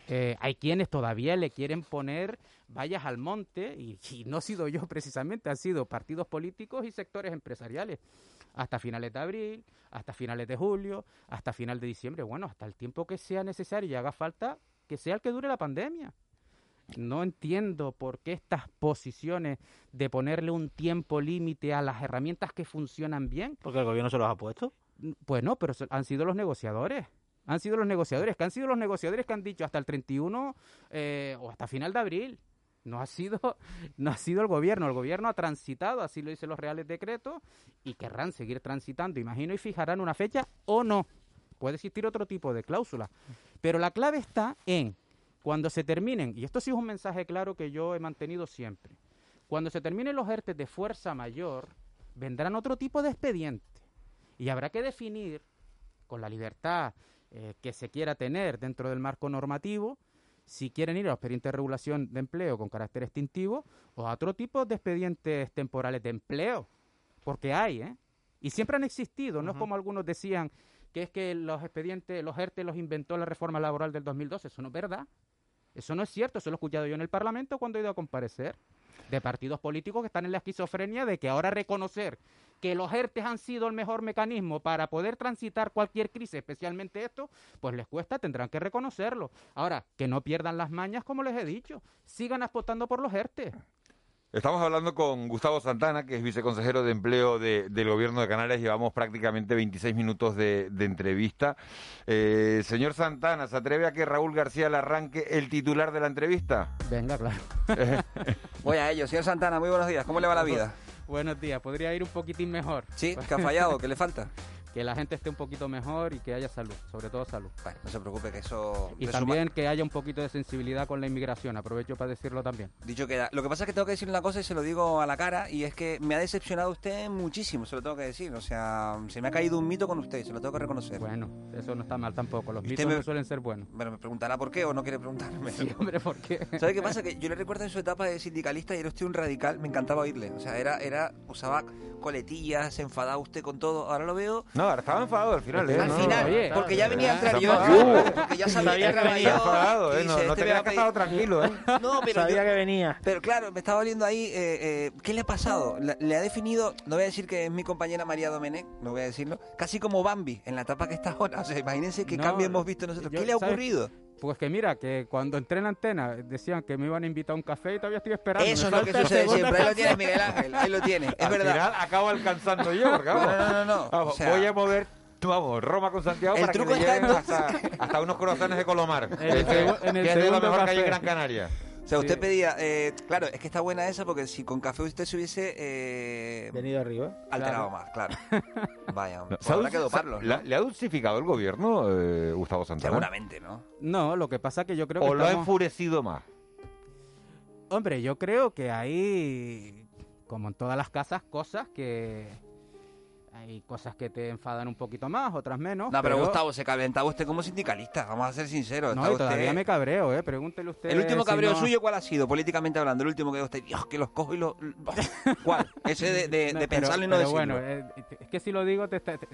Eh, hay quienes todavía le quieren poner vallas al monte y, y no he sido yo precisamente, han sido partidos políticos y sectores empresariales. Hasta finales de abril, hasta finales de julio, hasta final de diciembre, bueno, hasta el tiempo que sea necesario y haga falta que sea el que dure la pandemia. No entiendo por qué estas posiciones de ponerle un tiempo límite a las herramientas que funcionan bien. Porque el gobierno se los ha puesto. Pues no, pero han sido los negociadores. Han sido los negociadores, que han sido los negociadores que han dicho hasta el 31 eh, o hasta final de abril. No ha sido, no ha sido el gobierno. El gobierno ha transitado, así lo dicen los reales decretos, y querrán seguir transitando, imagino, y fijarán una fecha o no. Puede existir otro tipo de cláusula. Pero la clave está en cuando se terminen, y esto sí es un mensaje claro que yo he mantenido siempre, cuando se terminen los ERTE de fuerza mayor, vendrán otro tipo de expediente. Y habrá que definir, con la libertad eh, que se quiera tener dentro del marco normativo, si quieren ir a los expedientes de regulación de empleo con carácter extintivo o a otro tipo de expedientes temporales de empleo. Porque hay, ¿eh? Y siempre han existido, no es como algunos decían que es que los expedientes, los ERTE los inventó la reforma laboral del 2012. Eso no es verdad. Eso no es cierto, eso lo he escuchado yo en el Parlamento cuando he ido a comparecer de partidos políticos que están en la esquizofrenia de que ahora reconocer que los ERTES han sido el mejor mecanismo para poder transitar cualquier crisis, especialmente esto, pues les cuesta, tendrán que reconocerlo. Ahora, que no pierdan las mañas, como les he dicho, sigan apostando por los ERTES. Estamos hablando con Gustavo Santana, que es viceconsejero de empleo de- del gobierno de Canarias. Llevamos prácticamente 26 minutos de, de entrevista. Eh, señor Santana, ¿se atreve a que Raúl García le arranque el titular de la entrevista? Venga, claro. Voy a ello. Señor Santana, muy buenos días. ¿Cómo le va la vida? Buenos días, podría ir un poquitín mejor. Sí, que ha fallado, ¿qué le falta? Que la gente esté un poquito mejor y que haya salud, sobre todo salud. Bueno, no se preocupe que eso... Y también que haya un poquito de sensibilidad con la inmigración, aprovecho para decirlo también. Dicho queda. Lo que pasa es que tengo que decir una cosa y se lo digo a la cara, y es que me ha decepcionado usted muchísimo, se lo tengo que decir. O sea, se me ha caído un mito con usted, se lo tengo que reconocer. Bueno, eso no está mal tampoco. Los mitos me- no suelen ser buenos. Bueno, me preguntará por qué o no quiere preguntarme. Sí, hombre, ¿por qué? ¿Sabe qué pasa? Que yo le recuerdo en su etapa de sindicalista y era usted un radical, me encantaba oírle. O sea, era, era, usaba coletillas, se enfadaba usted con todo. Ahora lo veo. No, estaba enfadado al final. ¿eh? Al No, final, oye, porque ya venía a entrar yo, porque ya sabía, que venía enfadado, ¿eh? No- no te que estaba tranquilo, ¿eh? No, pero Sabía yo- que venía. Pero claro, me estaba oliendo ahí, eh, eh, ¿qué le ha pasado? Le, le ha definido, no voy a decir que es mi compañera María Domenech, no voy a decirlo, casi como Bambi, en la etapa que está ahora. O sea, imagínense qué No, cambio hemos visto nosotros. yo- ¿Qué le ha ¿sabes? ocurrido? Pues que mira, que cuando entré en la antena decían que me iban a invitar a un café y todavía estoy esperando. Eso es lo que sucede siempre. Ahí lo café. tienes, Miguel Ángel, ahí lo tienes. Es Al verdad. final acabo alcanzando yo, porque vamos, No, no, no, no. vamos, O sea- voy a mover, vamos, Roma con Santiago El para que le lleguen en- hasta, hasta unos corazones de Colomar, En el que, en el que es de lo segundo mejor que hay en café. Gran Canaria. O sea, usted Sí. pedía, eh, claro, es que está buena esa porque si con café usted se hubiese eh, Venido arriba. alterado más, claro. Vaya, hombre. ¿Se ha Pues habrá que doparlos, ¿no? ¿Le, ha dulcificado el gobierno, eh, Gustavo Santana? Seguramente, ¿no? No, lo que pasa que yo creo que ¿O lo ha enfurecido más? Hombre, yo creo que ahí como en todas las casas, cosas que hay cosas que te enfadan un poquito más, otras menos. No, pero, Gustavo, se calentaba usted como sindicalista, vamos a ser sinceros. No, y todavía usted- me cabreo, ¿eh? Pregúntele usted. El último si cabreo no- suyo, ¿cuál ha sido, políticamente hablando? El último que usted, Dios, que los cojo y los... ¿Cuál? Ese de, de- No, de pero- pensarlo y no pero decirlo. bueno, eh, es que si lo digo, te, está- te-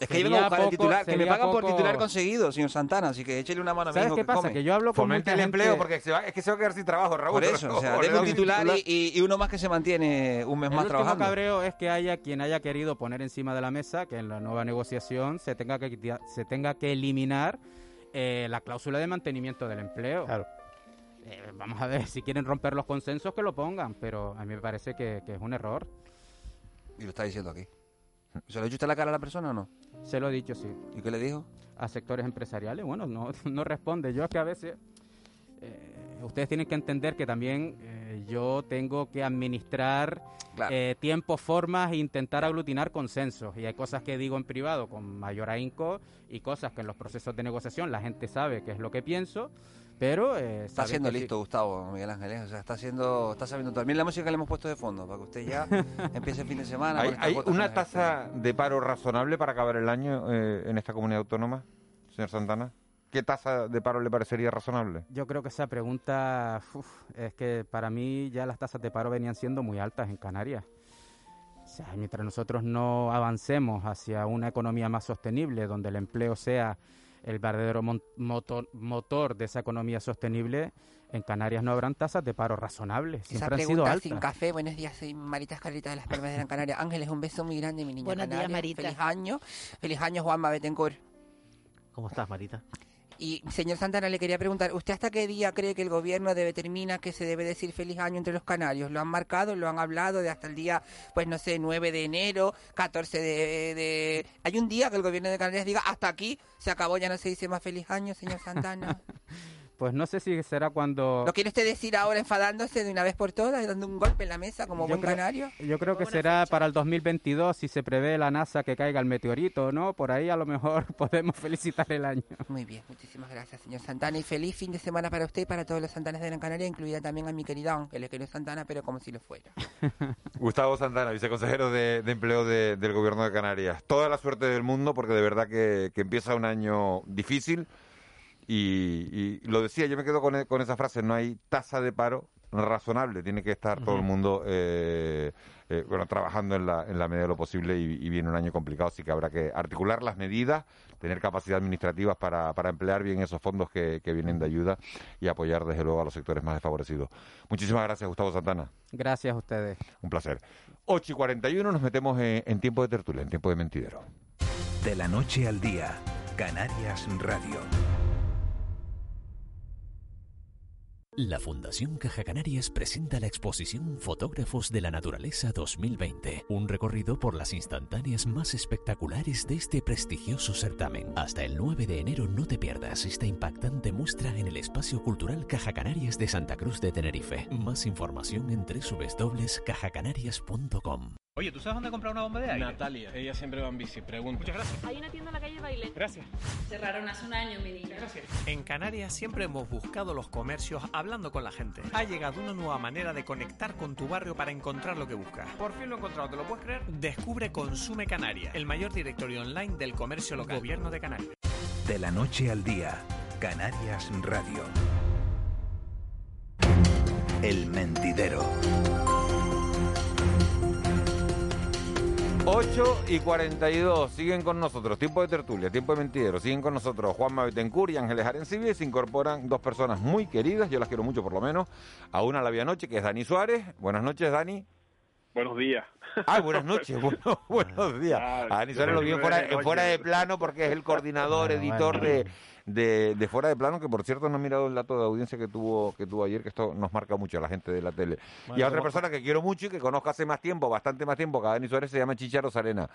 es que yo vengo a buscar el titular, que me pagan por titular conseguido, señor Santana, así que échele una mano a mi ¿Sabes hijo qué que pasa? come. Que yo hablo con Fomente mucha el empleo porque se va, es que se va a quedar sin trabajo, Raúl. Por eso, o sea, O un titular y, uno más que se mantiene un mes El más trabajando. cabreo es que haya quien haya querido poner encima de la mesa que en la nueva negociación se tenga que quitar- se tenga que eliminar eh, la cláusula de mantenimiento del empleo. Eh, vamos a ver, si quieren romper los consensos que lo pongan, pero a mí me parece que, que es un error. Y lo está diciendo aquí. ¿Se lo ha dicho usted la cara a la persona o no? Se lo he dicho, sí. ¿Y qué le dijo? A sectores empresariales, bueno, no, no responde. Yo es que a veces eh, ustedes tienen que entender que también eh, yo tengo que administrar eh, tiempos, formas e intentar aglutinar consensos. Y hay cosas que digo en privado con mayor ahínco y cosas que en los procesos de negociación la gente sabe qué es lo que pienso, pero... eh, Está siendo sí. listo, Gustavo, Miguel Ángel. ¿eh? O sea, está haciendo, está sabiendo todo. Mira la música que le hemos puesto de fondo, para que usted ya empiece el fin de semana. ¿Hay, una tasa de paro razonable para acabar el año eh, en esta comunidad autónoma, señor Santana? ¿Qué tasa de paro le parecería razonable? Yo creo que esa pregunta uf, es que para mí ya las tasas de paro venían siendo muy altas en Canarias. O sea, mientras nosotros no avancemos hacia una economía más sostenible, donde el empleo sea el verdadero motor, motor de esa economía sostenible, en Canarias no habrán tasas de paro razonables. Esa Siempre han sido altas. sin café. Buenos días, soy Marita Escarlita de las Palmas de Gran Canaria. Ángeles, un beso muy grande, mi niña Buenos días, canaria. Marita. Feliz año. Feliz año, Juanma Betancourt. ¿Cómo estás, Marita? Y, señor Santana, le quería preguntar, ¿usted hasta qué día cree que el gobierno determina que se debe decir feliz año entre los canarios? ¿Lo han marcado? ¿Lo han hablado de hasta el día, pues no sé, 9 de enero, 14 de... de... ¿Hay un día que el gobierno de Canarias diga, hasta aquí, se acabó, ya no se dice más feliz año, señor Santana? Pues no sé si será cuando... ¿Lo quiere usted decir ahora enfadándose de una vez por todas, dando un golpe en la mesa como Yo buen creo- canario? Yo creo que será para el 2022 si se prevé la NASA que caiga el meteorito, ¿no? Por ahí a lo mejor podemos felicitar el año. Muy bien, muchísimas gracias, señor Santana. Y feliz fin de semana para usted y para todos los Santanas de Gran Canaria, incluida también a mi querida Ángeles, que no es Santana, pero como si lo fuera. Gustavo Santana, viceconsejero de, de Empleo de- del Gobierno de Canarias. Toda la suerte del mundo porque de verdad que, que empieza un año difícil y, y lo decía, yo me quedo con, e- con esa frase, no hay tasa de paro razonable, tiene que estar todo el mundo eh, eh, bueno, trabajando en la, en la medida de lo posible y, y viene un año complicado, así que habrá que articular las medidas, tener capacidad administrativa para, para emplear bien esos fondos que, que vienen de ayuda y apoyar desde luego a los sectores más desfavorecidos. Muchísimas gracias, Gustavo Santana. Gracias a ustedes. Un placer. 8 y 41 nos metemos en, en tiempo de tertulia, en tiempo de mentidero. De la noche al día, Canarias Radio. La Fundación Caja Canarias presenta la exposición Fotógrafos de la Naturaleza 2020, un recorrido por las instantáneas más espectaculares de este prestigioso certamen. Hasta el 9 de enero no te pierdas esta impactante muestra en el Espacio Cultural Caja Canarias de Santa Cruz de Tenerife. Más información en www.cajacanarias.com. Oye, ¿tú sabes dónde comprar una bomba de aire? Natalia, ella siempre va en bici, pregunta. Muchas gracias. Hay una tienda en la calle Baile. Gracias. Cerraron hace un año, mi niña. Gracias. En Canarias siempre hemos buscado los comercios hablando con la gente. Ha llegado una nueva manera de conectar con tu barrio para encontrar lo que buscas. Por fin lo he encontrado, ¿te lo puedes creer? Descubre Consume Canarias, el mayor directorio online del comercio local. Gobierno de Canarias. De la noche al día, Canarias Radio. El mentidero. 8 y 42, siguen con nosotros, tiempo de tertulia, tiempo de mentidero, siguen con nosotros Juanma Betancourt y Ángeles Arencibia se incorporan dos personas muy queridas, yo las quiero mucho por lo menos, a una a la noche que es Dani Suárez. Buenas noches, Dani. Buenos días. Ah, buenas noches, bueno, buenos días. Ah, A Dani Suárez lo vi fuera, fuera de plano porque es el coordinador, editor de, de, de Fuera de Plano, que por cierto no he mirado el dato de audiencia que tuvo que tuvo ayer, que esto nos marca mucho a la gente de la tele. y a otra persona que quiero mucho y que conozco hace más tiempo, bastante más tiempo que a Dani Suárez, se llama Chicha Rosarena.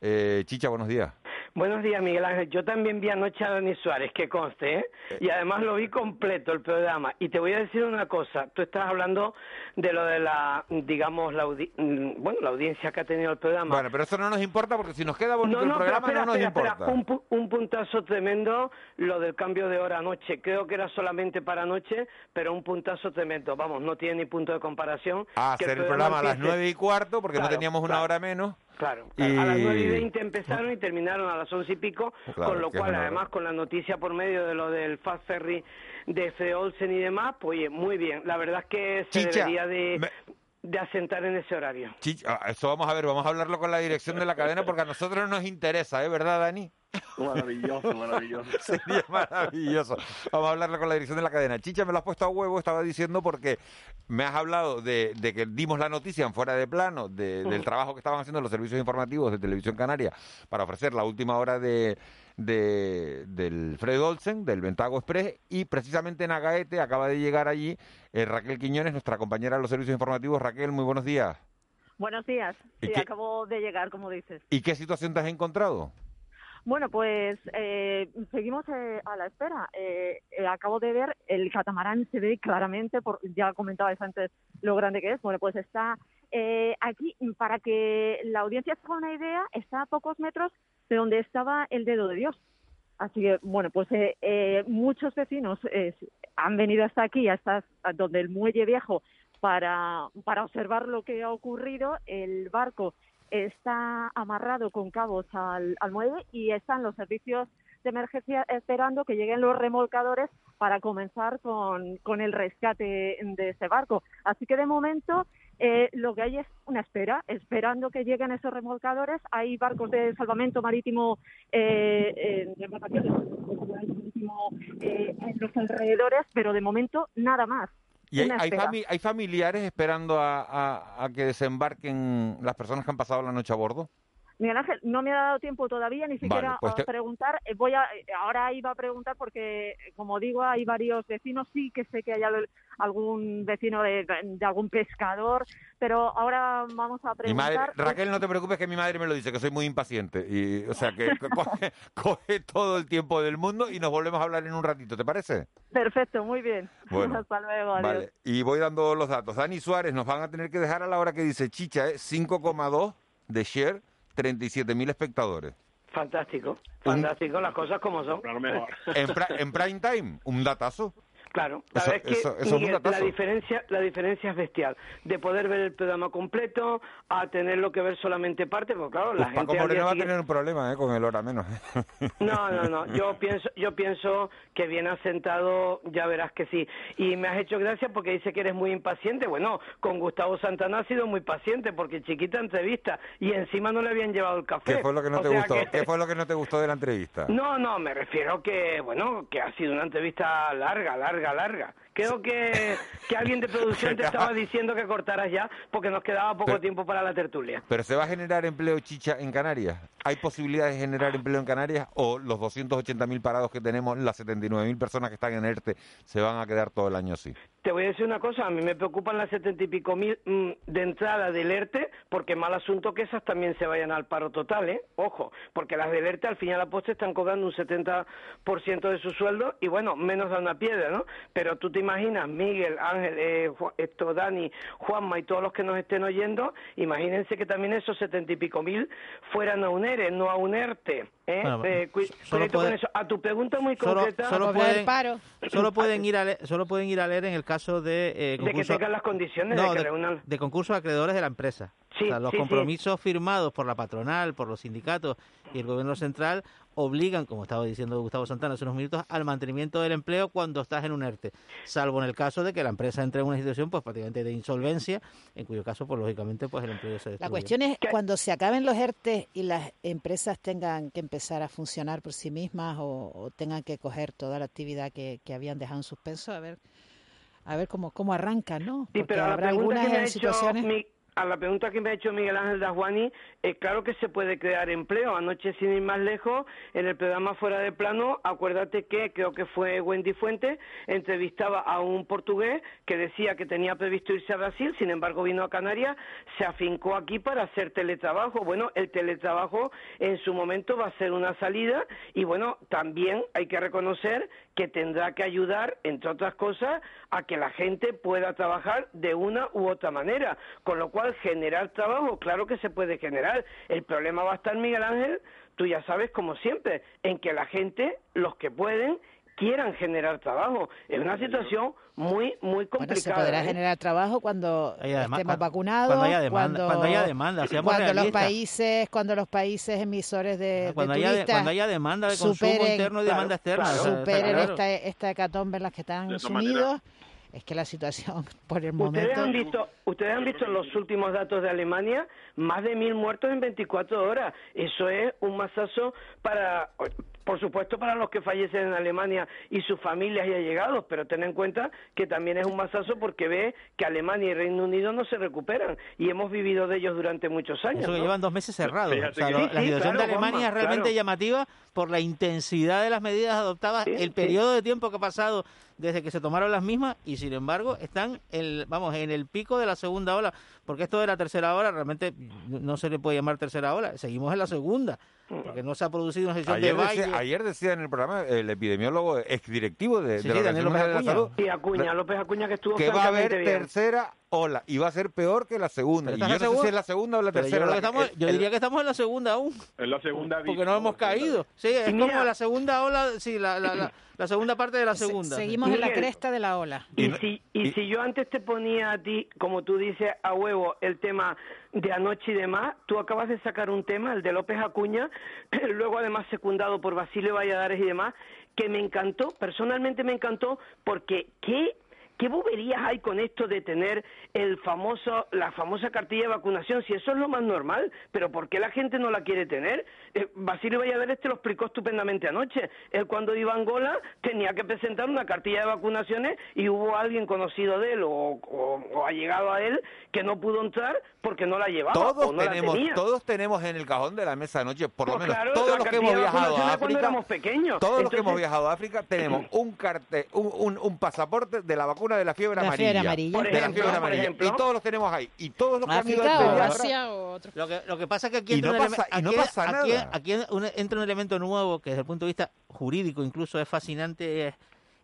Eh, Chicha, buenos días. Buenos días, Miguel Ángel. Yo también vi anoche a Dani Suárez, que conste, ¿eh? Y además lo vi completo el programa. Y te voy a decir una cosa. Tú estás hablando de lo de la, digamos, la, audi- mm, bueno, la audiencia que ha tenido el programa. Bueno, pero eso no nos importa porque si nos queda bonito el programa espera, no nos espera, espera. importa. Un, pu- un puntazo tremendo lo lo del cambio de hora anoche. Creo que era solamente para anoche, pero un puntazo tremendo. Vamos, no tiene ni punto de comparación. A hacer el programa a las nueve y cuarto, porque no Claro, teníamos una claro. hora menos. Claro, Y- a las nueve y veinte empezaron y terminaron a las once y pico, Claro, con lo cual, además, con la noticia por medio de lo del Fast Ferry de Fred Olsen y demás, pues oye, muy bien. La verdad es que se Chicha, debería de, de asentar en ese horario. Ah, eso vamos a ver, vamos a hablarlo con la dirección de la cadena porque a nosotros nos interesa, ¿eh? ¿Verdad, Dani? Maravilloso, maravilloso. Sería maravilloso. Vamos a hablarlo con la dirección de la cadena. Chicha, me lo has puesto a huevo, estaba diciendo, porque me has hablado de, de que dimos la noticia en fuera de plano de- del trabajo que estaban haciendo los servicios informativos de Televisión Canaria para ofrecer la última hora de, de- del Fred Olsen, del Ventago Express, y precisamente en Agaete acaba de llegar allí eh, Raquel Quiñones, nuestra compañera de los servicios informativos. Raquel, muy buenos días. Buenos días. ¿Y Sí, qué- acabo de llegar, como dices. ¿Y qué situación te has encontrado? Bueno, pues eh, seguimos eh, a la espera. Eh, eh, acabo de ver el catamarán, se ve claramente, por, ya comentabais antes lo grande que es. Bueno, pues está eh, aquí, para que la audiencia se haga una idea, está a pocos metros de donde estaba el dedo de Dios. Así que, bueno, pues eh, eh, muchos vecinos eh, han venido hasta aquí, hasta donde el muelle viejo, para, para observar lo que ha ocurrido. El barco está amarrado con cabos al, al muelle y están los servicios de emergencia esperando que lleguen los remolcadores para comenzar con, con el rescate de ese barco. Así que de momento eh, lo que hay es una espera, esperando que lleguen esos remolcadores. Hay barcos de salvamento marítimo eh, marítimo, eh, en los alrededores, pero de momento nada más. ¿Y hay, hay, fami- hay familiares esperando a, a- a que desembarquen las personas que han pasado la noche a bordo? Miguel Ángel, no me ha dado tiempo todavía ni siquiera pues a preguntar. Eh, Voy a, eh, ahora iba a preguntar porque, eh, como digo, hay varios vecinos. Sí que sé que hay al- algún vecino de, de algún pescador, pero ahora vamos a Mi madre, preguntar. Raquel, no te preocupes que mi madre me lo dice, que soy muy impaciente. Y, o sea, que co- coge, coge todo el tiempo del mundo y nos volvemos a hablar en un ratito, ¿te parece? Perfecto, muy bien. Bueno, Hasta luego, adiós. Vale, y voy dando los datos. Dani Suárez nos van a tener que dejar a la hora que dice Chicha, ¿eh? 5,2 de share, 37.000 espectadores. Fantástico, fantástico, las cosas como son. En, pra- en prime time, un datazo. Claro, Eso- sabes que eso- eso es un Miguel, la diferencia, la diferencia es bestial. De poder ver el programa completo a tenerlo que ver solamente parte, porque claro, la Pues Paco gente día Moreno va a tener un problema ¿eh? con el hora menos. No, no, no. Yo pienso, yo pienso que bien asentado, ya verás que sí. Y me has hecho gracia porque dice que eres muy impaciente. Bueno, con Gustavo Santana ha sido muy paciente porque chiquita entrevista y encima no le habían llevado el café. ¿Qué fue lo que no O te gustó? que- ¿Qué fue lo que no te gustó de la entrevista? No, no, me refiero que, bueno, que ha sido una entrevista larga, larga, larga. Creo que, que alguien de producción te estaba diciendo que cortaras ya porque nos quedaba poco Pero- tiempo para la tertulia. ¿Pero se va a generar empleo chicha en Canarias? ¿Hay posibilidades de generar empleo en Canarias? ¿O los 280.000 parados que tenemos, las 79.000 personas que están en ERTE, se van a quedar todo el año así? Te voy a decir una cosa, a mí me preocupan las setenta y pico mil mm, de entrada del ERTE, porque mal asunto que esas también se vayan al paro total, ¿eh? Ojo, porque las del ERTE al fin y a la postre están cobrando un 70% de su sueldo y bueno, menos da una piedra, ¿no? Pero tú te imaginas, Miguel, Ángel, eh, esto, Dani, Juanma y todos los que nos estén oyendo, imagínense que también esos setenta y pico mil fueran a un ERE, no a un ERTE, ¿eh? Bueno, Eh, cu- solo con eso. A tu pregunta muy Solo, concreta... solo pueden, solo pueden ir a leer, solo pueden ir a leer en el caso de eh, De que concurso- tengan las condiciones no, de que de, reúnan... de concursos acreedores de la empresa. Sí, o sea, los sí, sí. compromisos firmados por la patronal, por los sindicatos y el gobierno central obligan, como estaba diciendo Gustavo Santana hace unos minutos, al mantenimiento del empleo cuando estás en un ERTE, salvo en el caso de que la empresa entre en una situación pues prácticamente de insolvencia, en cuyo caso pues lógicamente pues el empleo se destruye. La cuestión es cuando se acaben los ERTE y las empresas tengan que empezar a funcionar por sí mismas o, o tengan que coger toda la actividad que, que habían dejado en suspenso, a ver a ver cómo, cómo arrancan, ¿no? Sí, Porque pero a la habrá pregunta algunas que me ha hecho situaciones... mi- a la pregunta que me ha hecho Miguel Ángel Dasguani, eh, claro que se puede crear empleo. Anoche, sin ir más lejos, en el programa Fuera de Plano, acuérdate que creo que fue Wendy Fuente, entrevistaba a un portugués que decía que tenía previsto irse a Brasil, sin embargo vino a Canarias, se afincó aquí para hacer teletrabajo. Bueno, el teletrabajo en su momento va a ser una salida y bueno, también hay que reconocer que tendrá que ayudar, entre otras cosas, a que la gente pueda trabajar de una u otra manera. Con lo cual, generar trabajo, claro que se puede generar. El problema va a estar, Miguel Ángel, tú ya sabes, como siempre, en que la gente, los que pueden, quieran generar trabajo. Es una situación muy, muy Bueno, se complicada. podrá ¿eh? generar trabajo cuando además- estemos vacunados, cuando haya demanda, cuando haya demanda, cuando los países, cuando los países emisores de, Cuando de haya, turistas cuando haya demanda de consumo superen- interno y demanda externa. superen claro. esta, esta hecatombe en la que están De sumidos, es que la situación por el Ustedes momento... han visto, ustedes han visto en los últimos datos de Alemania más de mil muertos en 24 horas. Eso es un masazo para, por supuesto, para los que fallecen en Alemania y sus familias y allegados, pero ten en cuenta que también es un masazo porque ve que Alemania y Reino Unido no se recuperan y hemos vivido de ellos durante muchos años. Eso que ¿no? llevan dos meses cerrados. O sea, Sí, la sí, situación claro, de Alemania Juanma, es realmente claro. llamativa por la intensidad de las medidas adoptadas, el periodo de tiempo que ha pasado desde que se tomaron las mismas y sin embargo están el, vamos en el pico de la segunda ola, porque esto de la tercera ola realmente no se le puede llamar tercera ola, seguimos en la segunda, porque no se ha producido una situación Ayer de decía, ayer decía en el programa el epidemiólogo exdirectivo de, Sí, de sí, la López Mundial de la Salud. Acuña. Y Acuña, López Acuña que estuvo que va a haber tercera ola y va a ser peor que la segunda. Y yo no sé si es la segunda o la Pero yo tercera. que la- estamos- el- yo el- diría que estamos en la segunda aún. En la segunda Porque no hemos caído. Sí, es Y como mira- la segunda ola, sí, la, la, la, la segunda parte de la Se- segunda. Seguimos en la cresta de la ola. Y, si, y si yo antes te ponía a ti, como tú dices, a huevo el tema de anoche y demás, tú acabas de sacar un tema, el de López Acuña, luego además secundado por Basilio Valladares y demás, que me encantó, personalmente me encantó, porque qué... ¿Qué boberías hay con esto de tener el famoso, la famosa cartilla de vacunación? Si eso es lo más normal, pero ¿por qué la gente no la quiere tener? Eh, Basilio Valladares te lo explicó estupendamente anoche. Él cuando iba a Angola tenía que presentar una cartilla de vacunaciones y hubo alguien conocido de él o, o, o allegado a él que no pudo entrar porque no la llevaba o Todos no la tenemos, tenía. todos tenemos en el cajón de la mesa anoche, por lo Pues menos claro, todos los que hemos viajado a África, pequeños. todos los que hemos viajado a África tenemos un cartel, un, un, un pasaporte de la vacuna de la fiebre La amarilla, fiebre amarilla. Por de la ejemplo, fiebre por amarilla, ejemplo. y todos los tenemos ahí, y todos los que han ido África al pediatra- Asia o otro. Lo que, lo que pasa es que aquí entra, no un, pasa- y no aquí- pasa aquí- aquí entra un elemento nuevo que desde el punto de vista jurídico incluso es fascinante. Es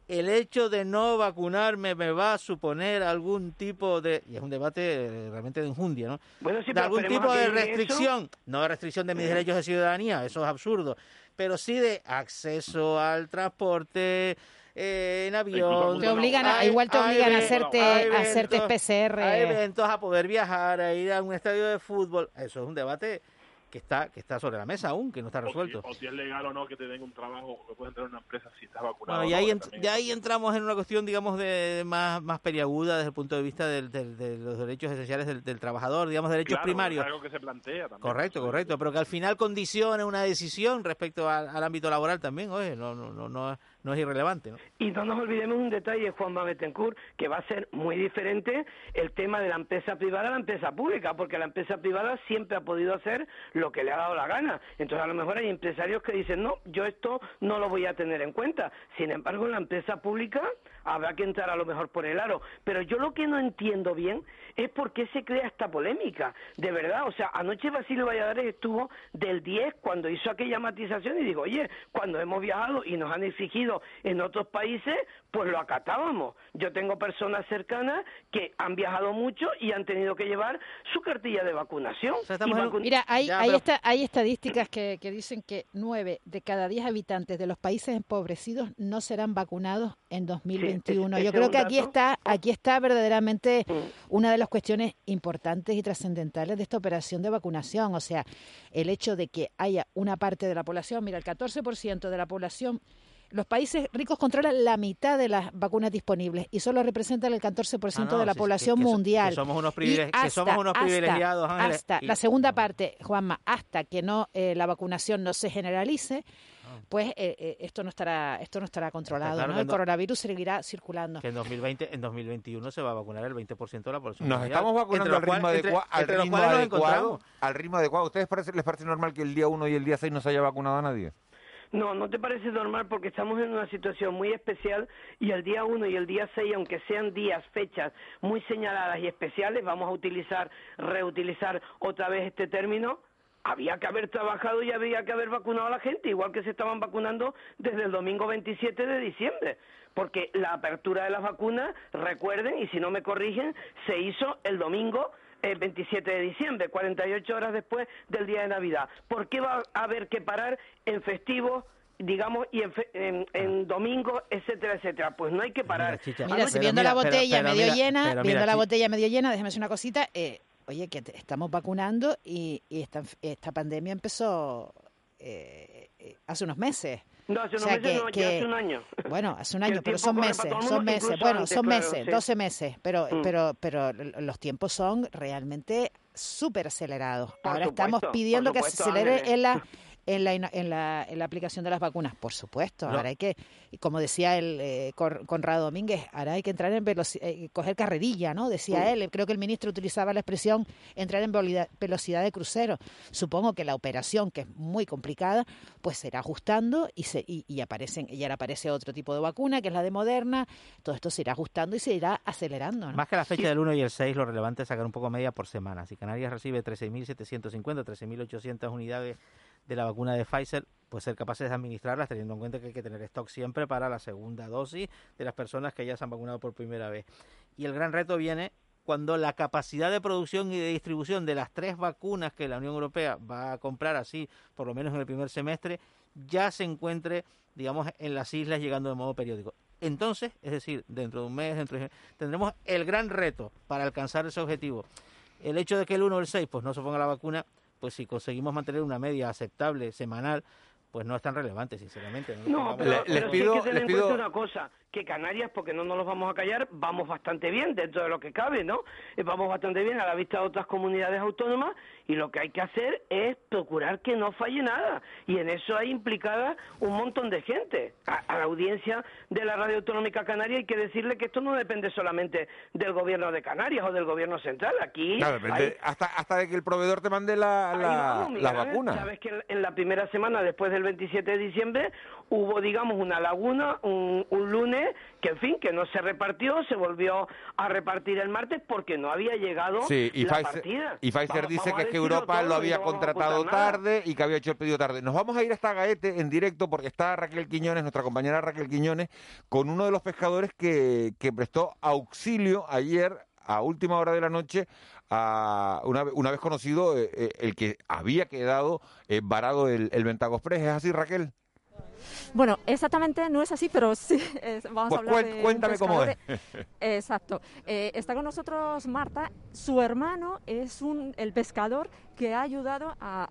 el hecho de no vacunarme me va a suponer algún tipo de... Y es un debate eh, realmente de enjundia, ¿no? Bueno, sí, de algún tipo de eso. restricción, no de restricción de mis derechos de ciudadanía, eso es absurdo, pero sí de acceso al transporte eh, en avión. Te obligan a- Hay- igual te hay obligan a hacerte- a hacerte PCR. Eventos a poder viajar, a ir a un estadio de fútbol. Eso es un debate que está que está sobre la mesa aún, que no está O si, resuelto. o si es legal o no que te den un trabajo, que puedes entrar en una empresa si estás vacunado. Bueno, o y ahí, ent- ya ahí entramos en una cuestión, digamos, de más, más peliaguda desde el punto de vista del- del- de los derechos esenciales del, del trabajador, digamos, derechos Claro, primarios. Es algo que se plantea también. Correcto, correcto, pero que al final condiciona una decisión respecto al, al ámbito laboral también, oye, no, no, no, no, no es irrelevante, ¿no? Y no nos olvidemos un detalle, Juan Betancourt, que va a ser muy diferente el tema de la empresa privada a la empresa pública, porque la empresa privada siempre ha podido hacer lo que le ha dado la gana. Entonces, a lo mejor hay empresarios que dicen, no, yo esto no lo voy a tener en cuenta. Sin embargo, en la empresa pública habrá que entrar a lo mejor por el aro. Pero yo lo que no entiendo bien es por qué se crea esta polémica. De verdad, o sea, anoche Basilio Valladares estuvo del 10 cuando hizo aquella matización y digo, oye, cuando hemos viajado y nos han exigido en otros países, pues lo acatábamos. Yo tengo personas cercanas que han viajado mucho y han tenido que llevar su cartilla de vacunación. Y vacun- Mira, hay, Ya, hay, pero- esta- hay estadísticas que, que dicen que nueve de cada diez habitantes de los países empobrecidos no serán vacunados en 2021. ese Yo es creo un que aquí está, aquí está verdaderamente una de las cuestiones importantes y trascendentales de esta operación de vacunación. O sea, el hecho de que haya una parte de la población, mira, el 14% de la población los países ricos controlan la mitad de las vacunas disponibles y solo representan el 14% Ah, no, de la población que so- que mundial. somos unos Y privile- que somos unos privilegiados, Ángeles, hasta y- la segunda parte, Juanma, hasta que no eh, la vacunación no se generalice, pues eh, eh, esto no estará esto no estará controlado, claro ¿no? que El no- coronavirus seguirá circulando. Que en 2020, en 2021 se va a vacunar el 20% de la población. Nos mundial, estamos vacunando entre al ritmo, adecua- al entre ritmo adecuado. Al ritmo adecuado. ¿Ustedes parece, les parece normal que el día 1 y el día 6 no se haya vacunado a nadie? No, no te parece normal porque estamos en una situación muy especial y el día 1 y el día 6, aunque sean días, fechas muy señaladas y especiales, vamos a utilizar, reutilizar otra vez este término, había que haber trabajado y había que haber vacunado a la gente, igual que se estaban vacunando desde el domingo 27 de diciembre. Porque la apertura de las vacunas, recuerden, y si no me corrigen, se hizo el domingo el 27 de diciembre, 48 horas después del día de Navidad. ¿Por qué va a haber que parar en festivos? digamos, y en, fe- en, en domingo, etcétera, etcétera. Pues no hay que parar. Mira, si viendo la botella medio llena, viendo la botella medio llena, déjame decir una cosita, eh, oye, que te- estamos vacunando y, y esta, esta pandemia empezó eh, eh, hace unos meses. No, hace O sea, meses que- no, ya que- hace un año. Bueno, hace un año, pero son meses, son meses, bueno, antes, son claro, meses, sí. 12 meses, pero, Mm. pero, pero los tiempos son realmente súper acelerados. Ahora supuesto, estamos pidiendo que se acelere en la en la, en, la, en la aplicación de las vacunas, por supuesto. No. Ahora hay que, y como decía el eh, Conrado Domínguez, ahora hay que entrar en velocidad, coger carrerilla, ¿no? Decía él, creo que el ministro utilizaba la expresión entrar en velocidad de crucero. Supongo que la operación, que es muy complicada, pues se irá ajustando y, se, y, y aparecen, y ahora aparece otro tipo de vacuna, que es la de Moderna. Todo esto se irá ajustando y se irá acelerando, ¿no? Más que la fecha del 1 y el 6, lo relevante es sacar un poco media por semana. Si Canarias recibe 13.750, 13.800 unidades de la vacuna de Pfizer, pues ser capaces de administrarlas teniendo en cuenta que hay que tener stock siempre para la segunda dosis de las personas que ya se han vacunado por primera vez. Y el gran reto viene cuando la capacidad de producción y de distribución de las tres vacunas que la Unión Europea va a comprar así, por lo menos en el primer semestre, ya se encuentre, digamos, en las islas llegando de modo periódico. Entonces, es decir, dentro de un mes, dentro de- tendremos el gran reto para alcanzar ese objetivo. El hecho de que el 1 o el 6 pues no se ponga la vacuna, pues si conseguimos mantener una media aceptable semanal, pues no es tan relevante, sinceramente. No, No, pero, pero les sí hay que tener les en pido- cuenta una cosa, que Canarias, porque no nos los vamos a callar, vamos bastante bien dentro de lo que cabe, ¿no? Eh, Vamos bastante bien a la vista de otras comunidades autónomas y lo que hay que hacer es procurar que no falle nada. Y en eso hay implicada un montón de gente. A, a la audiencia de la Radio Autonómica Canaria hay que decirle que esto no depende solamente del gobierno de Canarias o del gobierno central. Aquí depende- hay- hasta, hasta de que el proveedor te mande la, la, vamos, la Ángel. vacuna. Sabes que en- en la primera semana después del 27 de diciembre hubo, digamos, una laguna un, un lunes que, en fin, que no se repartió, se volvió a repartir el martes porque no había llegado Sí, y la Pfizer, partida. y Pfizer Vamos- dice vamos que es que Europa lo había no contratado tarde y que había hecho el pedido tarde. Nos vamos a ir hasta Gaete en directo porque está Raquel Quiñones, nuestra compañera Raquel Quiñones, con uno de los pescadores que, que prestó auxilio ayer a última hora de la noche a una, una vez conocido eh, eh, el que había quedado eh, varado el, el Ventago Express. ¿Es así, Raquel? Bueno, exactamente no es así, pero sí, es- vamos Pues a hablar cuen- de cuéntame cómo es. Exacto. Eh, está con nosotros Marta. Su hermano es un, el pescador que ha ayudado a,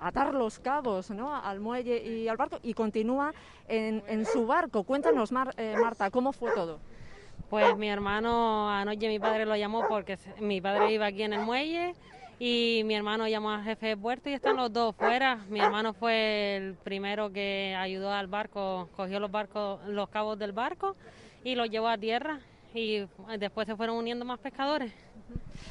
a atar los cabos ¿no? al muelle y al barco y continúa en, en su barco. Cuéntanos, Mar- eh, Marta, ¿cómo fue todo? Pues mi hermano, anoche mi padre lo llamó porque mi padre iba aquí en el muelle y mi hermano llamó al jefe de puerto y están los dos fuera. Mi hermano fue el primero que ayudó al barco, cogió los barcos, los cabos del barco y los llevó a tierra y después se fueron uniendo más pescadores.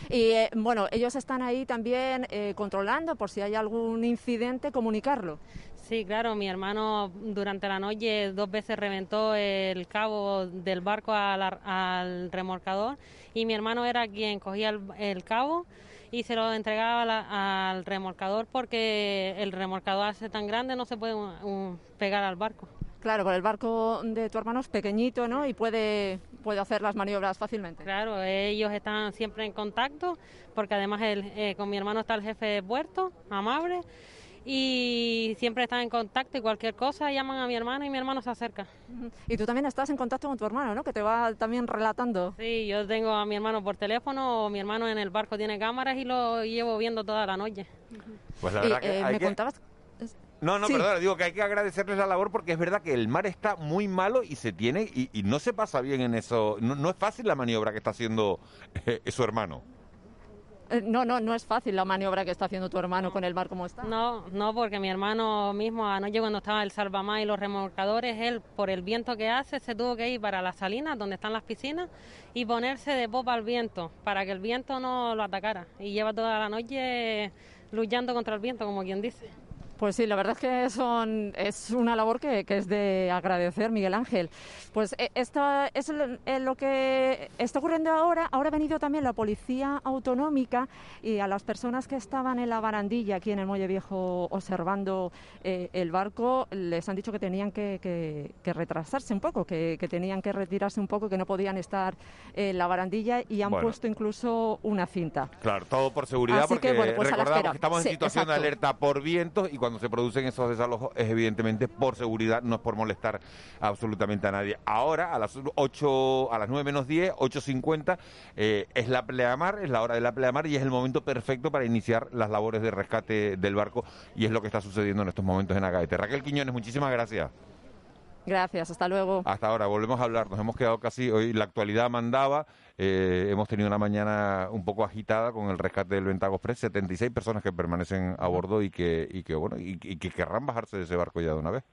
Y eh, bueno, ellos están ahí también eh, controlando por si hay algún incidente, comunicarlo. Sí, claro, mi hermano durante la noche dos veces reventó el cabo del barco al, al remolcador y mi hermano era quien cogía el, el cabo y se lo entregaba la- al remolcador porque el remolcador hace tan grande no se puede um, pegar al barco. Claro, con el barco de tu hermano es pequeñito, ¿no? Y puede, puede hacer las maniobras fácilmente. Claro, ellos están siempre en contacto porque además el, eh, con mi hermano está el jefe de puerto, amable, y siempre están en contacto y cualquier cosa llaman a mi hermano y mi hermano se acerca. Y tú también estás en contacto con tu hermano, ¿no? Que te va también relatando. Sí, yo tengo a mi hermano por teléfono, o mi hermano en el barco tiene cámaras y lo llevo viendo toda la noche. Pues la Y, verdad que eh, hay me que- contabas... No, no, Sí. perdona, digo que hay que agradecerles la labor porque es verdad que el mar está muy malo y se tiene y, y no se pasa bien en eso. No, no es fácil la maniobra que está haciendo eh, su hermano. Eh, No, no, no es fácil la maniobra que está haciendo tu hermano con el bar como está. No, no, porque mi hermano mismo anoche cuando estaba el salvamás y los remolcadores, él por el viento que hace se tuvo que ir para las salinas donde están las piscinas y ponerse de popa al viento para que el viento no lo atacara. Y lleva toda la noche luchando contra el viento, como quien dice. Pues sí, la verdad es que son, es una labor que, que es de agradecer, Miguel Ángel. Pues eh, esto es lo, eh, lo que está ocurriendo ahora. Ahora ha venido también la Policía Autonómica y a las personas que estaban en la barandilla aquí en el Muelle Viejo observando eh, el barco les han dicho que tenían que, que- que retrasarse un poco, que, que tenían que retirarse un poco, que no podían estar en la barandilla y han Bueno. puesto incluso una cinta. Claro, todo por seguridad, Así porque bueno, pues recordamos que estamos en situación de alerta por vientos y cuando se producen esos desalojos es evidentemente por seguridad, no es por molestar absolutamente a nadie. Ahora, a las 8, a las 9 menos 10, 8.50, eh, es la pleamar, es la hora de la pleamar y es el momento perfecto para iniciar las labores de rescate del barco y es lo que está sucediendo en estos momentos en Agaete. Raquel Quiñones, muchísimas gracias. Gracias, hasta luego. Hasta ahora, volvemos a hablar. Nos hemos quedado casi hoy. La actualidad mandaba. eh, hemos tenido una mañana un poco agitada con el rescate del Ventago Express. 76 personas que permanecen a bordo y que, y que bueno, y, y que querrán bajarse de ese barco ya de una vez.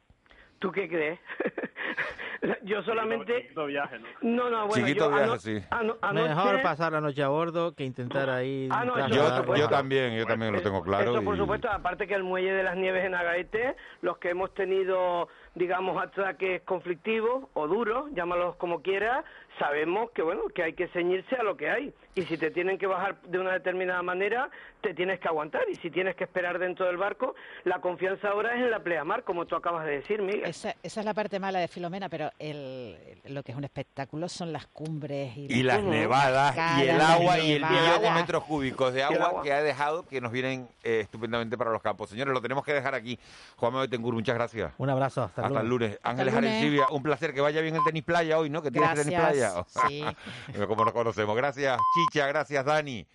¿Tú qué crees? yo solamente... Chiquito viaje, ¿no? No, no, bueno, Chiquito yo viaje, ano- sí. ano- anoche- Mejor pasar la noche a bordo que intentar ahí. Ah, no, yo- Yo, también, yo también lo tengo claro. Esto, por y- supuesto, aparte que el muelle de las nieves en Agaete, los que hemos tenido, digamos, ataques conflictivos o duros, llámalos como quieras, sabemos que, bueno, que hay que ceñirse a lo que hay. Y si te tienen que bajar de una determinada manera, te tienes que aguantar. Y si tienes que esperar dentro del barco, la confianza ahora es en la pleamar, como tú acabas de decir, Miguel. Esa, esa es la parte mala de Filomena, pero el, lo que es un espectáculo son las cumbres y, y las nevadas y el agua y el millón de metros cúbicos de agua agua. que ha dejado que nos vienen eh, estupendamente para los campos. Señores, lo tenemos que dejar aquí. Juan Manuel Tengur, muchas gracias. Un abrazo, hasta, Hasta el lunes. Ángeles lunes. Arencibia, un placer que vaya bien el tenis playa hoy, ¿no? Que tienes tenis playa. Sí. Como nos conocemos. Gracias, Chicha, gracias, Dani.